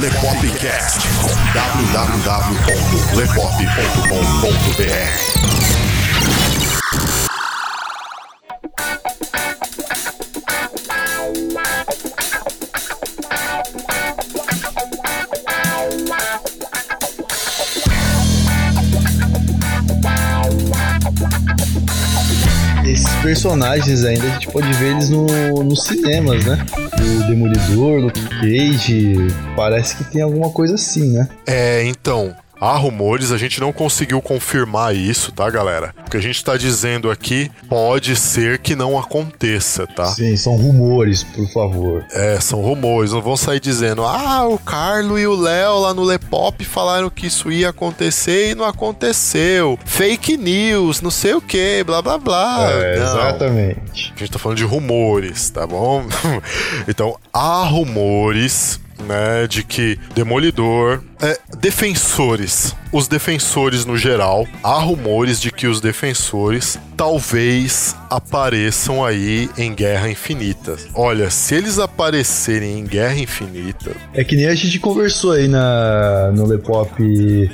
Lepopcast. www.lepop.com.br personagens ainda a gente pode ver eles no, nos cinemas, né? O Demolidor, Luke Cage. Parece que tem alguma coisa assim, né? É, então, há rumores, a gente não conseguiu confirmar isso, tá, galera? O que a gente tá dizendo aqui pode ser que não aconteça, tá? Sim, são rumores, por favor. É, são rumores, não vão sair dizendo, ah, o Carlo e o Léo lá no Lepop falaram que isso ia acontecer e não aconteceu. Fake news, não sei o que, blá blá blá. é, Não. exatamente. A gente tá falando de rumores, tá bom? então, há rumores, né, de que Demolidor. É, defensores. Os defensores no geral. Há rumores de que os defensores talvez apareçam aí em Guerra Infinita. Olha, se eles aparecerem em Guerra Infinita. É que nem a gente conversou aí na, no Lepop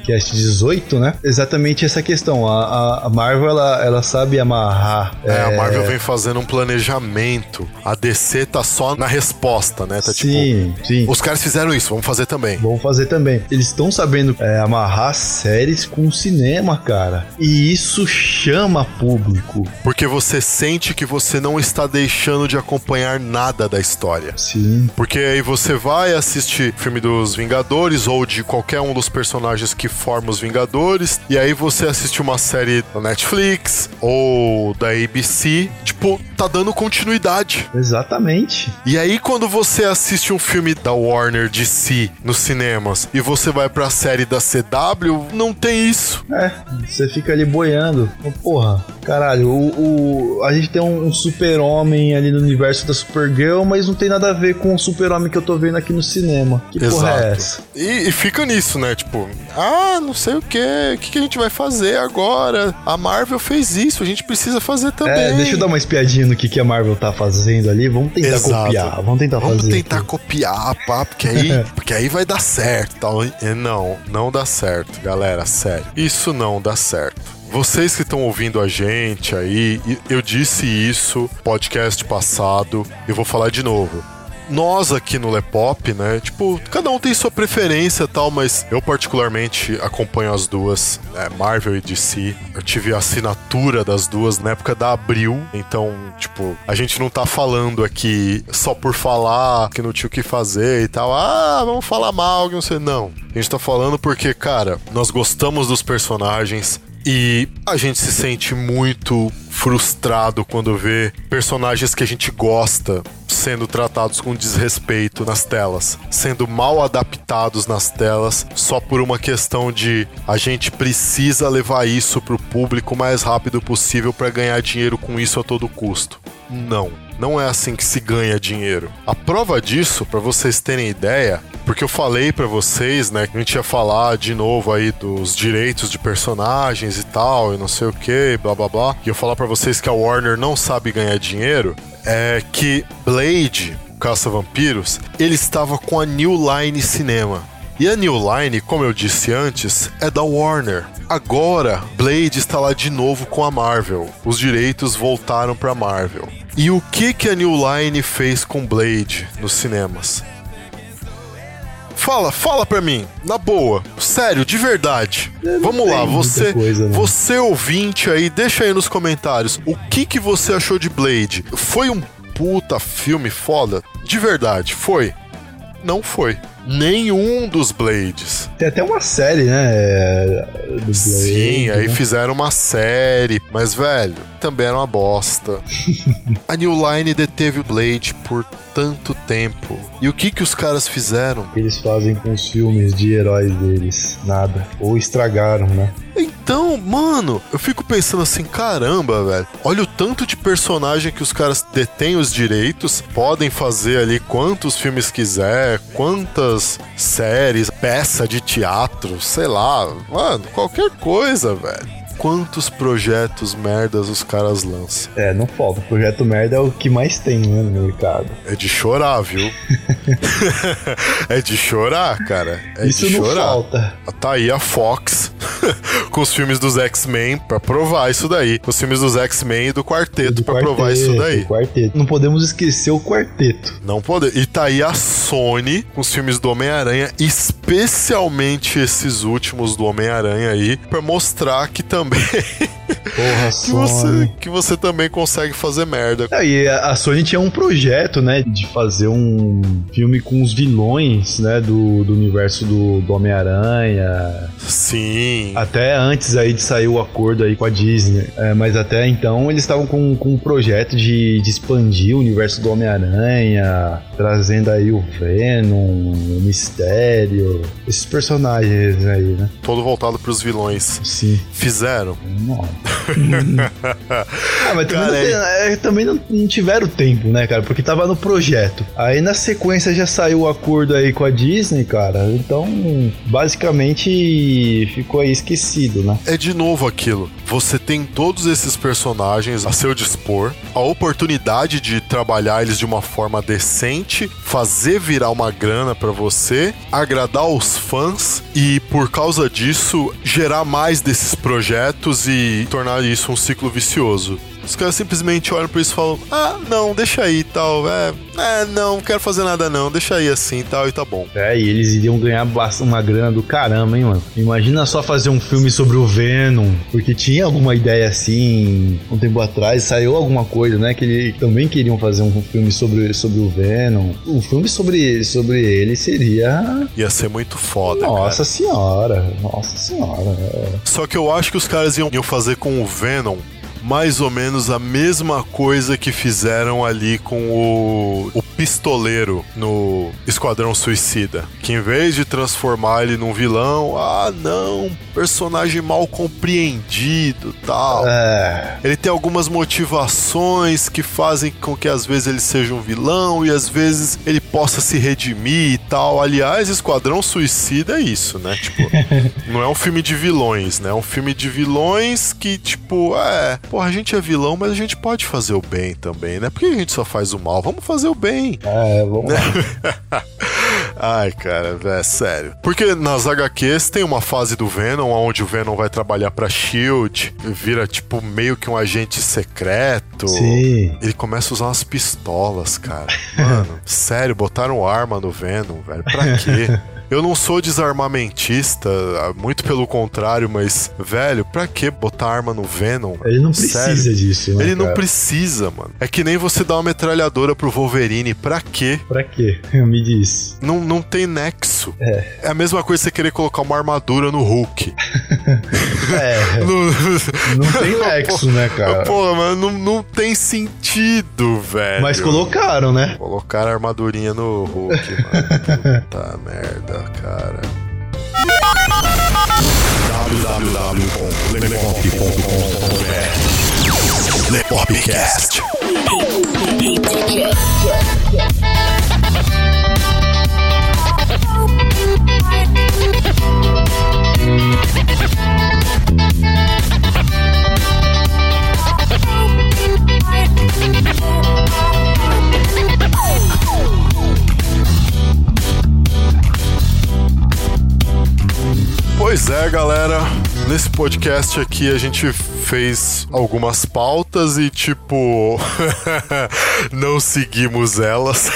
Cast 18, né? Exatamente essa questão. A, a- a Marvel, ela, ela sabe amarrar. É, a Marvel vem fazendo um planejamento. A DC tá só na resposta, né? Tá tipo. sim, sim. Os caras fizeram isso, vamos fazer também. Vamos fazer também. eles estão sabendo é, amarrar séries com cinema, cara. E isso chama público. Porque você sente que você não está deixando de acompanhar nada da história. Sim. Porque aí você vai assistir filme dos Vingadores ou de qualquer um dos personagens que formam os Vingadores, e aí você assiste uma série da Netflix ou da ABC, tipo, tá dando continuidade. Exatamente. E aí quando você assiste um filme da Warner DC nos cinemas e você vai pra série da CW, não tem isso. É, você fica ali boiando. Porra, caralho, o, o- a gente tem um, um super-homem ali no universo da Supergirl, mas não tem nada a ver com o super-homem que eu tô vendo aqui no cinema. Que porra é essa? E, e fica nisso, né? Tipo, ah, não sei o que, o que, que a gente vai fazer agora? A Marvel fez isso, a gente precisa fazer também. É, deixa eu dar uma espiadinha no que, que a Marvel tá fazendo ali. Vamos tentar Exato. copiar. Vamos tentar Vamos fazer. tentar aqui. copiar, pá, porque aí, porque aí vai dar certo. Tal. E Não, não dá certo, galera, sério. Isso não dá certo. Vocês que estão ouvindo a gente aí, eu disse isso podcast passado, eu vou falar de novo. Nós aqui no Lepop, né? Tipo, cada um tem sua preferência tal, mas eu particularmente acompanho as duas, né, Marvel e DC. Eu tive a assinatura das duas na época da Abril, então, tipo, a gente não tá falando aqui só por falar que não tinha o que fazer e tal. Ah, vamos falar mal, não sei. Não. A gente tá falando porque, cara, nós gostamos dos personagens, e a gente se sente muito frustrado quando vê personagens que a gente gosta sendo tratados com desrespeito nas telas, sendo mal adaptados nas telas, só por uma questão de a gente precisa levar isso pro público o mais rápido possível para ganhar dinheiro com isso a todo custo. Não, não é assim que se ganha dinheiro. A prova disso, para vocês terem ideia, porque eu falei para vocês, né, que a gente ia falar de novo aí dos direitos de personagens e tal, e não sei o que, blá blá blá. E eu falar para vocês que a Warner não sabe ganhar dinheiro, é que Blade, Caça Vampiros, ele estava com a New Line Cinema. E a New Line, como eu disse antes, é da Warner. Agora, Blade está lá de novo com a Marvel. Os direitos voltaram para Marvel. E o que que a New Line fez com Blade nos cinemas? Fala, fala pra mim, na boa, sério, de verdade. Vamos lá, você, coisa, né? você ouvinte aí, deixa aí nos comentários o que que você achou de Blade. Foi um puta filme foda? De verdade, foi? Não foi. Nenhum dos Blades. Tem até uma série, né? Do Blade, Sim, aí né? fizeram uma série, mas velho, também era uma bosta. a New Line deteve o Blade por tanto tempo. E o que que os caras fizeram? Eles fazem com os filmes de heróis deles? Nada. Ou estragaram, né? Então, mano, eu fico pensando assim, caramba, velho. Olha o tanto de personagem que os caras detêm os direitos, podem fazer ali quantos filmes quiser, quantas séries, peça de teatro, sei lá, mano, qualquer coisa, velho. Quantos projetos merdas os caras lançam? É, não falta. O projeto merda é o que mais tem, né, no mercado. É de chorar, viu? é de chorar, cara. É Isso de não chorar. falta. Tá aí a Fox com os filmes dos X-Men pra provar isso daí. Os filmes dos X-Men e do Quarteto pra provar isso daí. Quarteto. Não podemos esquecer o quarteto. Não pode. E tá aí a Sony com os filmes do Homem-Aranha, especialmente esses últimos do Homem-Aranha aí, pra mostrar que também Porra, que você que você também consegue fazer merda. Ah, e a a Sony tinha um projeto, né, de fazer um filme com os vilões, né, do, do universo do, do Homem-Aranha. Sim. Até antes aí de sair o acordo aí com a Disney. É, mas até então eles estavam com, com um projeto de, de expandir o universo do Homem-Aranha, trazendo aí o Venom, o Mistério, esses personagens aí, né? Todo voltado pros vilões. Sim. Fizeram. Não. Ah, mas também, Cara, não, é, também não, não tiveram tempo, né, cara? Porque tava no projeto. Aí na sequência já saiu o acordo aí com a Disney, cara. Então, basicamente, ficou aí esquecido, né? É de novo aquilo. Você tem todos esses personagens a seu dispor, a oportunidade de trabalhar eles de uma forma decente, fazer virar uma grana pra você, agradar os fãs e por causa disso gerar mais desses projetos e tornar isso um ciclo vicioso. Os caras simplesmente olham pra isso e falam: Ah, não, deixa aí e tal. É, é, não, não quero fazer nada não, deixa aí assim e tal, e tá bom. É, e eles iriam ganhar uma grana do caramba, hein, mano? Imagina só fazer um filme sobre o Venom, porque tinha alguma ideia assim, um tempo atrás, saiu alguma coisa, né? Que eles também queriam fazer um filme sobre, sobre o Venom. Um filme sobre, sobre ele seria. Ia ser muito foda. Nossa senhora, nossa senhora. é. Só que eu acho que os caras iam, iam fazer com o Venom mais ou menos a mesma coisa que fizeram ali com o, o pistoleiro no Esquadrão Suicida. Que em vez de transformar ele num vilão, ah não, personagem mal compreendido tal. É. Ele tem algumas motivações que fazem com que às vezes ele seja um vilão e às vezes ele possa se redimir e tal. Aliás, Esquadrão Suicida é isso, né? Tipo, não é um filme de vilões, né? É um filme de vilões que, tipo, é. Porra, a gente é vilão, mas a gente pode fazer o bem também, né? Por que a gente só faz o mal? Vamos fazer o bem. É, vamos lá. Ai, cara, é sério. Porque nas HQs tem uma fase do Venom onde o Venom vai trabalhar pra Shield, vira tipo meio que um agente secreto. Sim. Ele começa a usar umas pistolas, cara. Mano, sério, botaram arma no Venom, velho. Pra quê? Eu não sou desarmamentista, muito pelo contrário, mas, velho, pra que botar arma no Venom? Ele não precisa Sério. disso, né? Ele não cara? precisa, mano. É que nem você dar uma metralhadora pro Wolverine. Pra quê? Pra quê? Me diz. Não, não tem nexo. É. É a mesma coisa você querer colocar uma armadura no Hulk. É. Não- Não tem nexo, né, cara? Pô, mas não, não tem sentido, velho. Mas colocaram, né? Colocaram a armadurinha no Hulk, mano. Puta merda, cara. www.lepop.com.br Lepopcast. Pois é, galera. Nesse podcast aqui a gente fez algumas pautas e, tipo, não seguimos elas.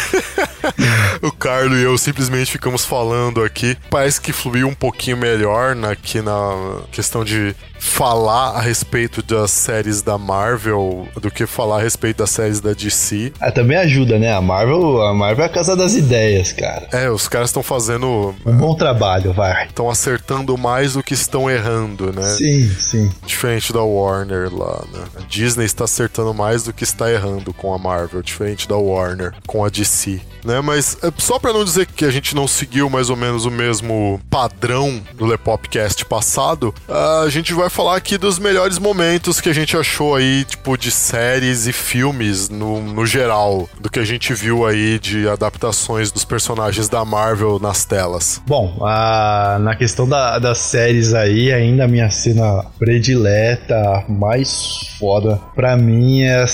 o Carlo e eu simplesmente ficamos falando aqui. Parece que fluiu um pouquinho melhor na- aqui na questão de falar a respeito das séries da Marvel do que falar a respeito das séries da DC. Ah, também ajuda, né? A Marvel, a Marvel é a casa das ideias, cara. É, os caras estão fazendo. Um bom trabalho, vai. Estão acertando mais do que estão errando, né? Sim, sim. Diferente da Warner lá, né? A Disney está acertando mais do que está errando com a Marvel, diferente da Warner com a DC. Né, mas é, só pra não dizer que a gente não seguiu mais ou menos o mesmo padrão do Lepopcast passado, a gente vai falar aqui dos melhores momentos que a gente achou aí, tipo, de séries e filmes no, no geral, do que a gente viu aí de adaptações dos personagens da Marvel nas telas. Bom, a- na questão da- das séries aí, ainda a minha cena predileta, mais foda, pra mim é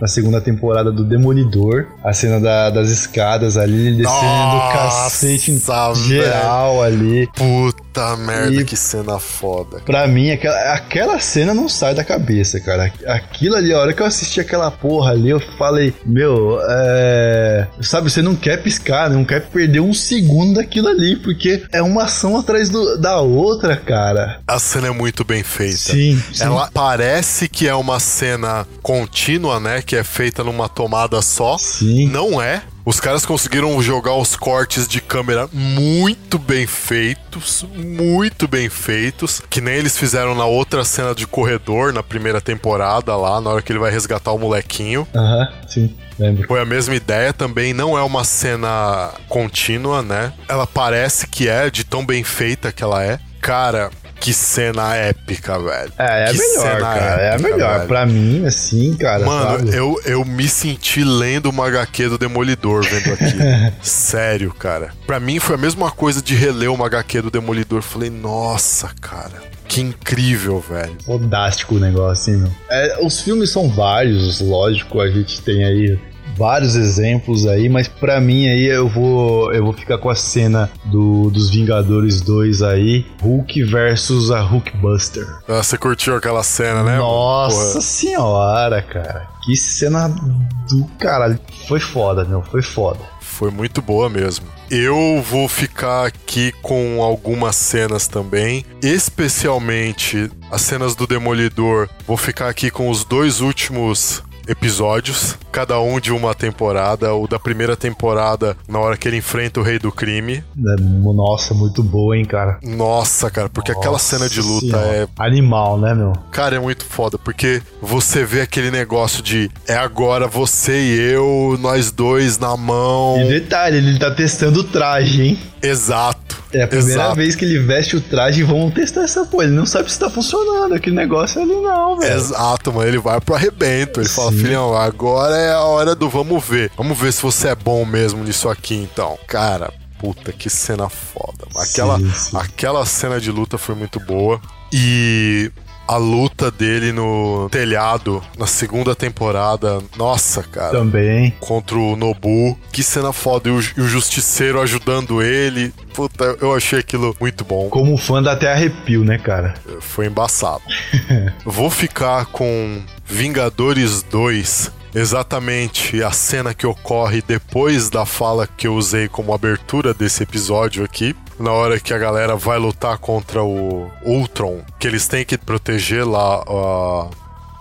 na segunda temporada do Demolidor, a cena da- das escadas ali, ele descendo Nossa, cacete velho. geral ali. Puta merda, E- que cena foda. Pra mim, aquela, aquela cena não sai da cabeça, cara. Aquilo ali, a hora que eu assisti aquela porra ali, eu falei, meu, é. Sabe, você não quer piscar, não quer perder um segundo daquilo ali, porque é uma ação atrás do- da outra, cara. A cena é muito bem feita. Sim, sim. Ela parece que é uma cena contínua, né? Que é feita numa tomada só. Sim. Não é. Os caras conseguiram jogar os cortes de câmera muito bem feitos, muito bem feitos, que nem eles fizeram na outra cena de corredor na primeira temporada lá, na hora que ele vai resgatar o molequinho. Aham, sim, lembro. Foi a mesma ideia também, não é uma cena contínua, né? Ela parece que é, de tão bem feita que ela é. Cara, que cena épica, velho. É, é a melhor, cara. É a melhor. velho. Pra mim, assim, cara. Mano, sabe? eu, eu me senti lendo uma HQ do Demolidor vendo aqui. Sério, cara. Pra mim foi a mesma coisa de reler uma HQ do Demolidor. Falei, nossa, cara. Que incrível, velho. Fodástico o negócio, assim, meu. É, os filmes são vários, lógico, a gente tem aí vários exemplos aí, mas pra mim aí eu vou eu vou ficar com a cena do, dos Vingadores 2 aí, Hulk versus a Hulkbuster. Ah, você curtiu aquela cena, né? Nossa Porra. senhora, cara. Que cena do caralho. Foi foda, meu. Foi foda. Foi muito boa mesmo. Eu vou ficar aqui com algumas cenas também, especialmente as cenas do Demolidor. Vou ficar aqui com os dois últimos episódios, cada um de uma temporada. O da primeira temporada, na hora que ele enfrenta o Rei do Crime. É, Nossa, muito boa, hein, cara. Nossa, cara, porque aquela Nossa cena de luta senhora. é Animal, né, meu? Cara, é muito foda, porque você vê aquele negócio de é agora você e eu, nós dois na mão. E detalhe, ele tá testando o traje, hein? Exato. É a primeira exato. vez que ele veste o traje e vamos testar essa porra. Ele não sabe se tá funcionando aquele negócio ali, não, velho. Exato, mano. Ele vai pro arrebento. Ele fala, Sim. filhão, agora é a hora do vamos ver. Vamos ver se você é bom mesmo nisso aqui, então. Cara, puta, que cena foda. Aquela, Sim, sim. aquela cena de luta foi muito boa. E a luta dele no telhado na segunda temporada, nossa, cara. Também. contra o Nobu. Que cena foda. E o, e o Justiceiro ajudando ele. Puta, eu achei aquilo muito bom. Como fã dá até arrepio, né, cara? Foi embaçado. Vou ficar com Vingadores 2. Exatamente a cena que ocorre depois da fala que eu usei como abertura desse episódio aqui. Na hora que a galera vai lutar contra o Ultron, que eles têm que proteger lá a.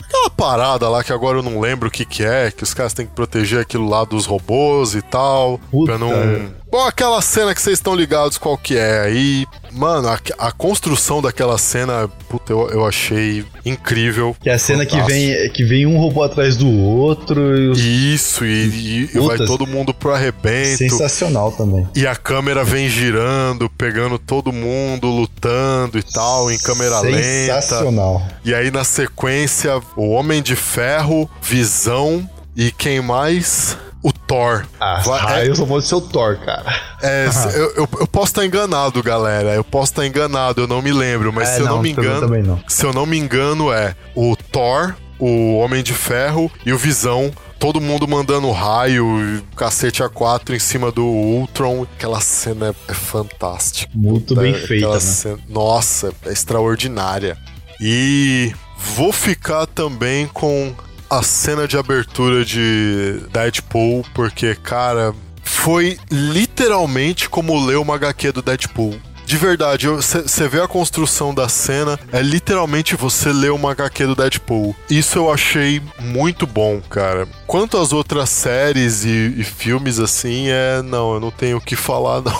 Aquela parada lá que agora eu não lembro o que que é, que os caras têm que proteger aquilo lá dos robôs e tal. Puta. Pra não. Bom, aquela cena que vocês estão ligados qual que é. Aí, mano, a, a construção daquela cena, puta, eu, eu achei incrível. Que é a cena que vem, que vem um robô atrás do outro e os... Isso, e, e- e vai todo mundo pro arrebento. Sensacional também. E a câmera vem girando, pegando todo mundo, lutando e tal, em câmera lenta. Sensacional. E aí na sequência, o Homem de Ferro, Visão e quem mais? O Thor. Ah, Vai- é- eu só pode ser o Thor, cara. É, eu, eu- eu posso estar enganado, galera. Eu posso estar enganado, eu não me lembro. Mas É, se eu não, não, me engano. também não. Se eu não me engano, é o Thor, o Homem de Ferro e o Visão. Todo mundo mandando raio, e cacete A4 em cima do Ultron. Aquela cena é, é fantástica. Muito bem feita, né? cena- nossa, é extraordinária. E vou ficar também com a cena de abertura de Deadpool, porque, cara, foi literalmente como ler uma HQ do Deadpool. De verdade, você vê a construção da cena, é literalmente você ler uma HQ do Deadpool. Isso eu achei muito bom, cara. Quanto às outras séries e, e filmes assim, é. Não, eu não tenho o que falar, não.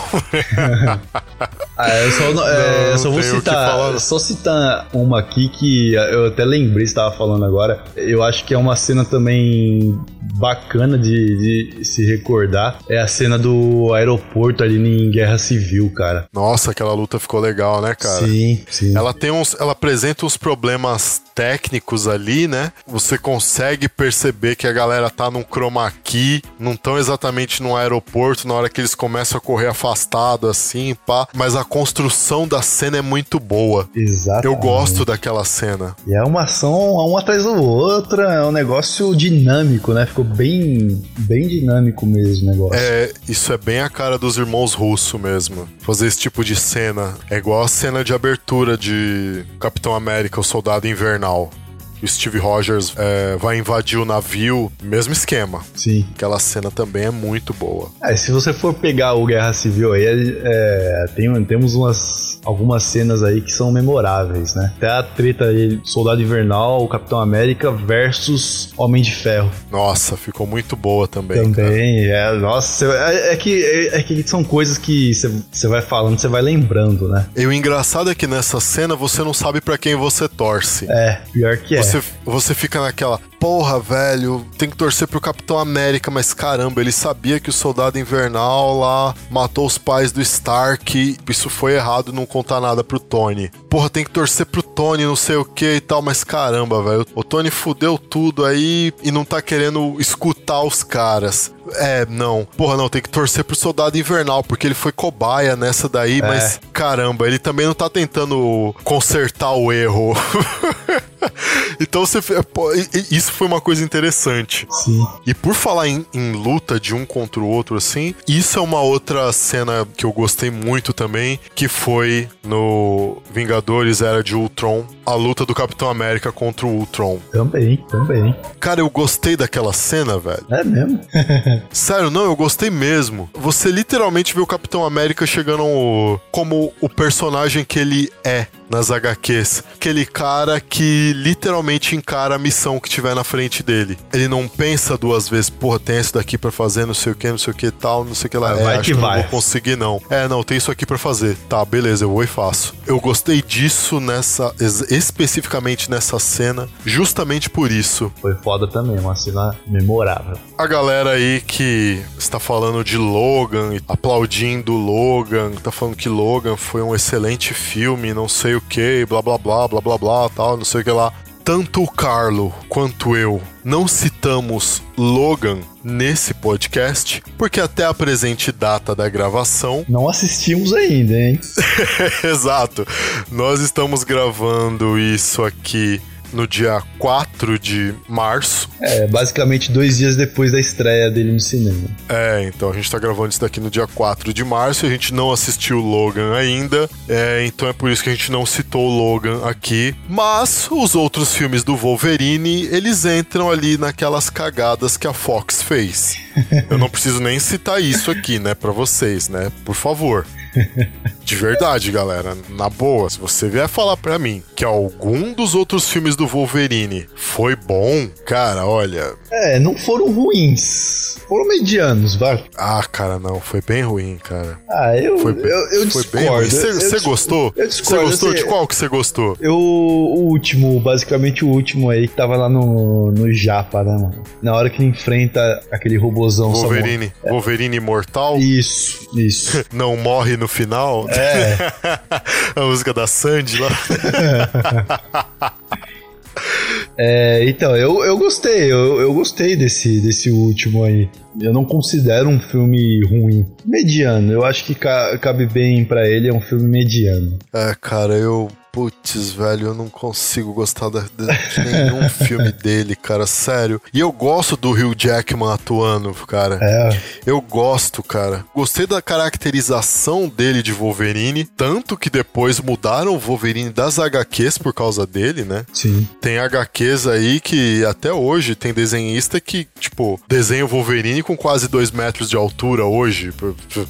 Ah, eu só, não- é, Não, eu só vou citar, só citar uma aqui que eu até lembrei, você estava falando agora. Eu acho que é uma cena também bacana de, de se recordar. É a cena do aeroporto ali em Guerra Civil, cara. Nossa, aquela luta ficou legal, né, cara? Sim, sim. Ela tem uns, ela apresenta uns problemas técnicos ali, né? Você consegue perceber que a galera tá num chroma key, não tão exatamente no aeroporto na hora que eles começam a correr afastado assim, pá, mas a construção da cena é muito boa. Exato. Eu gosto daquela cena. E é uma ação um atrás do outro, é um negócio dinâmico, né? Ficou bem, bem dinâmico mesmo o negócio. É, isso é bem a cara dos irmãos Russo mesmo. Fazer esse tipo de cena. É igual a cena de abertura de Capitão América, o Soldado Invernal. O Steve Rogers é, vai invadir o navio, mesmo esquema. Sim. Aquela cena também é muito boa. É, se você for pegar o Guerra Civil aí, é, tem, temos umas, algumas cenas aí que são memoráveis, né? Até a treta aí, Soldado Invernal, Capitão América versus Homem de Ferro. Nossa, ficou muito boa também. cara. Também, é, nossa, é, é que, é, é que são coisas que você vai falando, você vai lembrando, né? E o engraçado é que nessa cena você não sabe pra quem você torce. É, pior que é. Você, você fica naquela, porra, velho, tem que torcer pro Capitão América, mas caramba, ele sabia que o Soldado Invernal lá matou os pais do Stark, isso foi errado, não contar nada pro Tony. Porra, tem que torcer pro Tony, não sei o que e tal, mas caramba, velho, o Tony fudeu tudo aí e não tá querendo escutar os caras. É, não. Porra, não, tem que torcer pro Soldado Invernal, porque ele foi cobaia nessa daí, mas caramba, ele também não tá tentando consertar o erro. Então você. pô, e- Isso foi uma coisa interessante. Sim. E por falar em, em luta de um contra o outro, assim, isso é uma outra cena que eu gostei muito também, que foi no Vingadores Era de Ultron, a luta do Capitão América contra o Ultron. Também, também. Cara, eu gostei daquela cena, velho. É mesmo? Sério, não, eu gostei mesmo. Você literalmente vê o Capitão América chegando como o personagem que ele é nas HQs. Aquele cara que literalmente encara a missão que tiver na frente dele. Ele não pensa duas vezes, porra, tem isso daqui pra fazer, não sei o que, não sei o que tal, não sei o que lá. Ah, É, vai acho que vai. não vou conseguir não. É, não, tem isso aqui pra fazer. Tá, beleza, eu vou e faço. Eu gostei disso nessa, es- especificamente nessa cena, justamente por isso. Foi foda também, uma cena memorável. A galera aí que está falando de Logan, aplaudindo Logan, tá falando que Logan foi um excelente filme, não sei o que, blá blá blá, blá blá blá, tal, não sei o que lá. Tanto o Carlo quanto eu não citamos Logan nesse podcast, porque até a presente data da gravação Não assistimos ainda, hein? Exato. Nós estamos gravando isso aqui no dia 4 de março. É, basicamente dois dias depois da estreia dele no cinema. É, então a gente tá gravando isso daqui no dia 4 de março. A gente não assistiu o Logan ainda. É, então é por isso que a gente não citou o Logan aqui. Mas os outros filmes do Wolverine, eles entram ali naquelas cagadas que a Fox fez. Eu não preciso nem citar isso aqui, né, pra vocês, né? Por favor. De verdade, galera. Na boa, se você vier falar pra mim que algum dos outros filmes do Wolverine foi bom, cara, olha. É, não foram ruins. Foram medianos, vai. Ah, cara, não, foi bem ruim, cara. Ah, eu, Foi bem, eu, eu foi bem ruim. Você gostou? Você gostou? assim, De qual que você gostou? Eu, o último, basicamente o último aí, que tava lá no, no Japa, né, mano? Na hora que ele enfrenta aquele robozão Wolverine, Wolverine imortal? Samuel. Isso, isso. Não morre no final? É. a música da Sandy lá. É, então, eu, eu gostei, eu, eu gostei desse, desse último aí. Eu não considero um filme ruim. Mediano, eu acho que ca- cabe bem pra ele, é um filme mediano. É, cara, eu. Putz, velho, eu não consigo gostar de, de nenhum filme dele, cara, sério. E eu gosto do Hugh Jackman atuando, cara. É, Eu gosto, cara. Gostei da caracterização dele de Wolverine, tanto que depois mudaram o Wolverine das HQs por causa dele, né? sim. Tem HQs aí que até hoje tem desenhista que, tipo, desenha o Wolverine com quase 2 metros de altura hoje.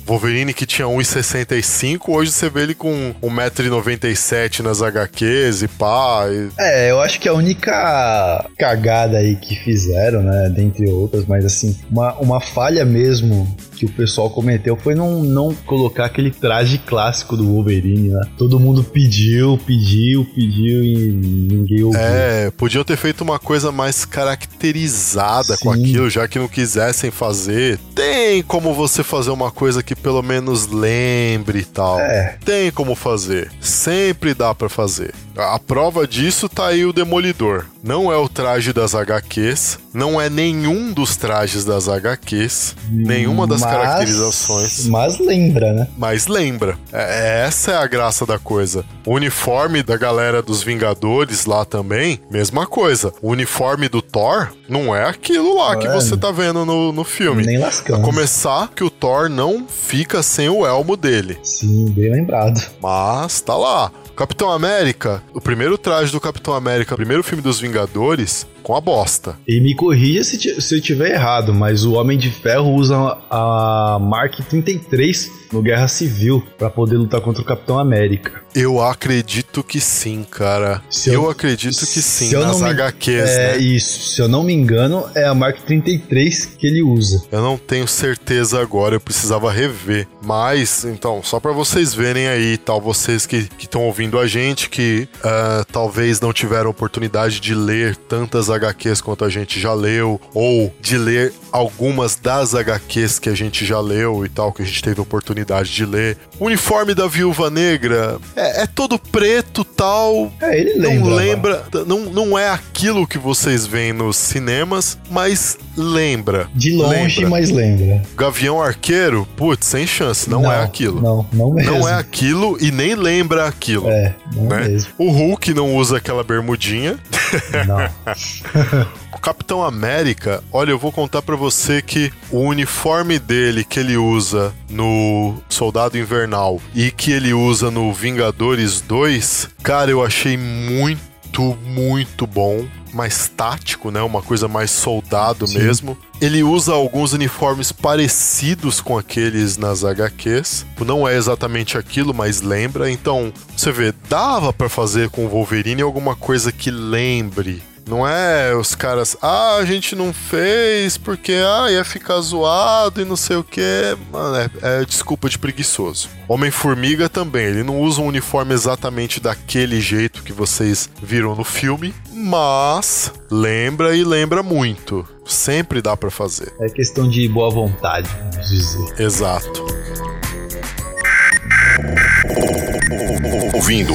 Wolverine que tinha 1,65, hoje você vê ele com 1,97m nas HQs e pá. e- É, eu acho que a única cagada aí que fizeram, né, dentre outras, mas assim, uma, uma falha mesmo que o pessoal cometeu foi não, não colocar aquele traje clássico do Wolverine, né? Todo mundo pediu, pediu, pediu e ninguém ouviu. É, podiam ter feito uma coisa mais caracterizada com Sim. aquilo, já que não quisessem fazer. Tem como você fazer uma coisa que pelo menos lembre e tal. É. Tem como fazer. Sempre dá pra fazer. A a prova disso tá aí o Demolidor. Não é o traje das HQs, não é nenhum dos trajes das HQs, nenhuma das Mas- caracterizações. Mas lembra, né? Mas lembra, é- essa é a graça da coisa. O uniforme da galera dos Vingadores lá também, mesma coisa. O uniforme do Thor não é aquilo lá que É. você tá vendo no, no filme. Nem A lascando. começar que o Thor não fica sem o elmo dele. Sim, bem lembrado. Mas tá lá. Capitão América, o primeiro traje do Capitão América, o primeiro filme dos Vingadores, com a bosta. E me corrija se, se eu tiver errado, mas o Homem de Ferro usa a Mark 33 no Guerra Civil pra poder lutar contra o Capitão América. Eu acredito que sim, cara. Eu, eu- acredito que sim, nas HQs, É né? isso, se eu não me engano, é a Mark 33 que ele usa. Eu não tenho certeza agora, eu precisava rever. Mas, então, só pra vocês verem aí, tal, vocês que estão ouvindo a gente, que ah, talvez não tiveram oportunidade de ler tantas HQs quanto a gente já leu, ou de ler algumas das HQs que a gente já leu e tal, que a gente teve oportunidade de ler. O uniforme da Viúva Negra é, é todo preto tal. É, ele Não lembra. lembra, não, não é aquilo que vocês veem nos cinemas, mas lembra. De longe, Lembra. mas lembra. Gavião Arqueiro, putz, sem chance, não, é aquilo. Não, não mesmo. Não é aquilo e nem lembra aquilo. É, não né? mesmo. O Hulk não usa aquela bermudinha. Não. O Capitão América, olha, eu vou contar pra você que o uniforme dele que ele usa no Soldado Invernal e que ele usa no Vingadores 2, cara, eu achei muito, muito bom. Mais tático, né? Uma coisa mais soldado mesmo. Ele usa alguns uniformes parecidos com aqueles nas HQs. Não é exatamente aquilo, mas lembra. Então, você vê, dava pra fazer com o Wolverine alguma coisa que lembre não é os caras, ah, a gente não fez porque ah, ia ficar zoado e não sei o que. Mano, é, é desculpa de preguiçoso. Homem-Formiga também, ele não usa um uniforme exatamente daquele jeito que vocês viram no filme, mas lembra e lembra muito. Sempre dá pra fazer. É questão de boa vontade, vamos dizer. Exato. Ouvindo.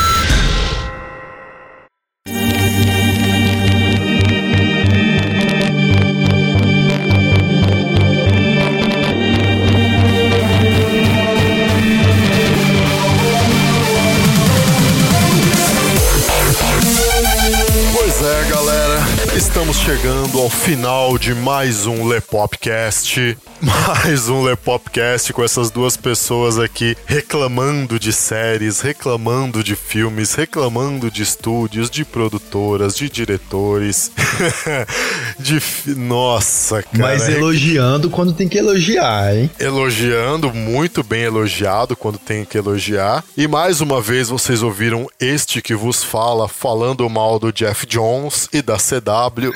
chegando ao final de mais um Lepopcast. Mais um Lepopcast com essas duas pessoas aqui reclamando de séries, reclamando de filmes, reclamando de estúdios, de produtoras, de diretores. de. fi- Nossa, cara. Mas elogiando quando tem que elogiar, hein? elogiando, muito bem elogiado quando tem que elogiar. E mais uma vez vocês ouviram este que vos fala falando mal do Jeff Jones e da CW,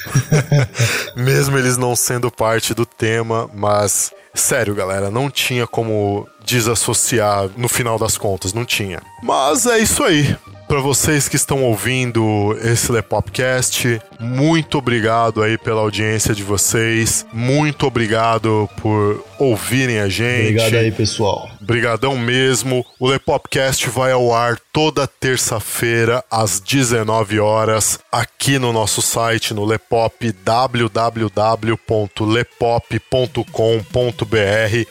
mesmo eles não sendo parte do tema, mas sério, galera, não tinha como desassociar no final das contas, não tinha. Mas é isso aí. Para vocês que estão ouvindo esse Lepopcast, muito obrigado aí pela audiência de vocês. Muito obrigado por ouvirem a gente. Obrigado aí, pessoal. Brigadão mesmo. O Lepopcast vai ao ar toda terça-feira às 19 horas aqui no nosso site no Lepop www.lepop.com.br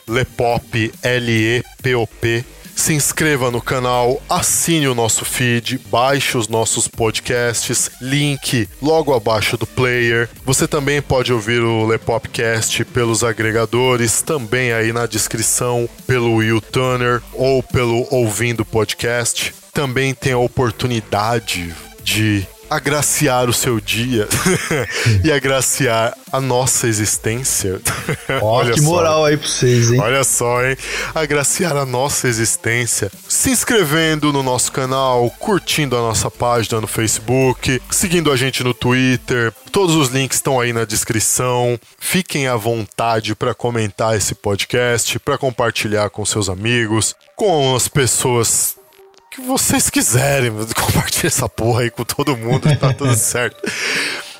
Lepop L E P O P se inscreva no canal, assine o nosso feed, baixe os nossos podcasts, link logo abaixo do player. Você também pode ouvir o Lepopcast pelos agregadores, também aí na descrição, pelo YouTuner ou pelo Ouvindo Podcast. Também tem a oportunidade de agraciar o seu dia e agraciar a nossa existência. Ó, Olha que só. moral aí pra vocês, hein? Olha só, hein? Agraciar a nossa existência. Se inscrevendo no nosso canal, curtindo a nossa página no Facebook, seguindo a gente no Twitter. Todos os links estão aí na descrição. Fiquem à vontade para comentar esse podcast, para compartilhar com seus amigos, com as pessoas que vocês quiserem. Compartilhe essa porra aí com todo mundo, tá tudo certo.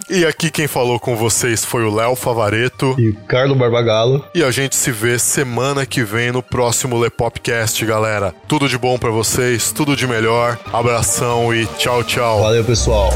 E aqui quem falou com vocês foi o Léo Favareto. E o Carlo Barbagalo. E a gente se vê semana que vem no próximo Lepopcast, galera. Tudo de bom pra vocês, tudo de melhor. Abração e tchau, tchau. Valeu, pessoal.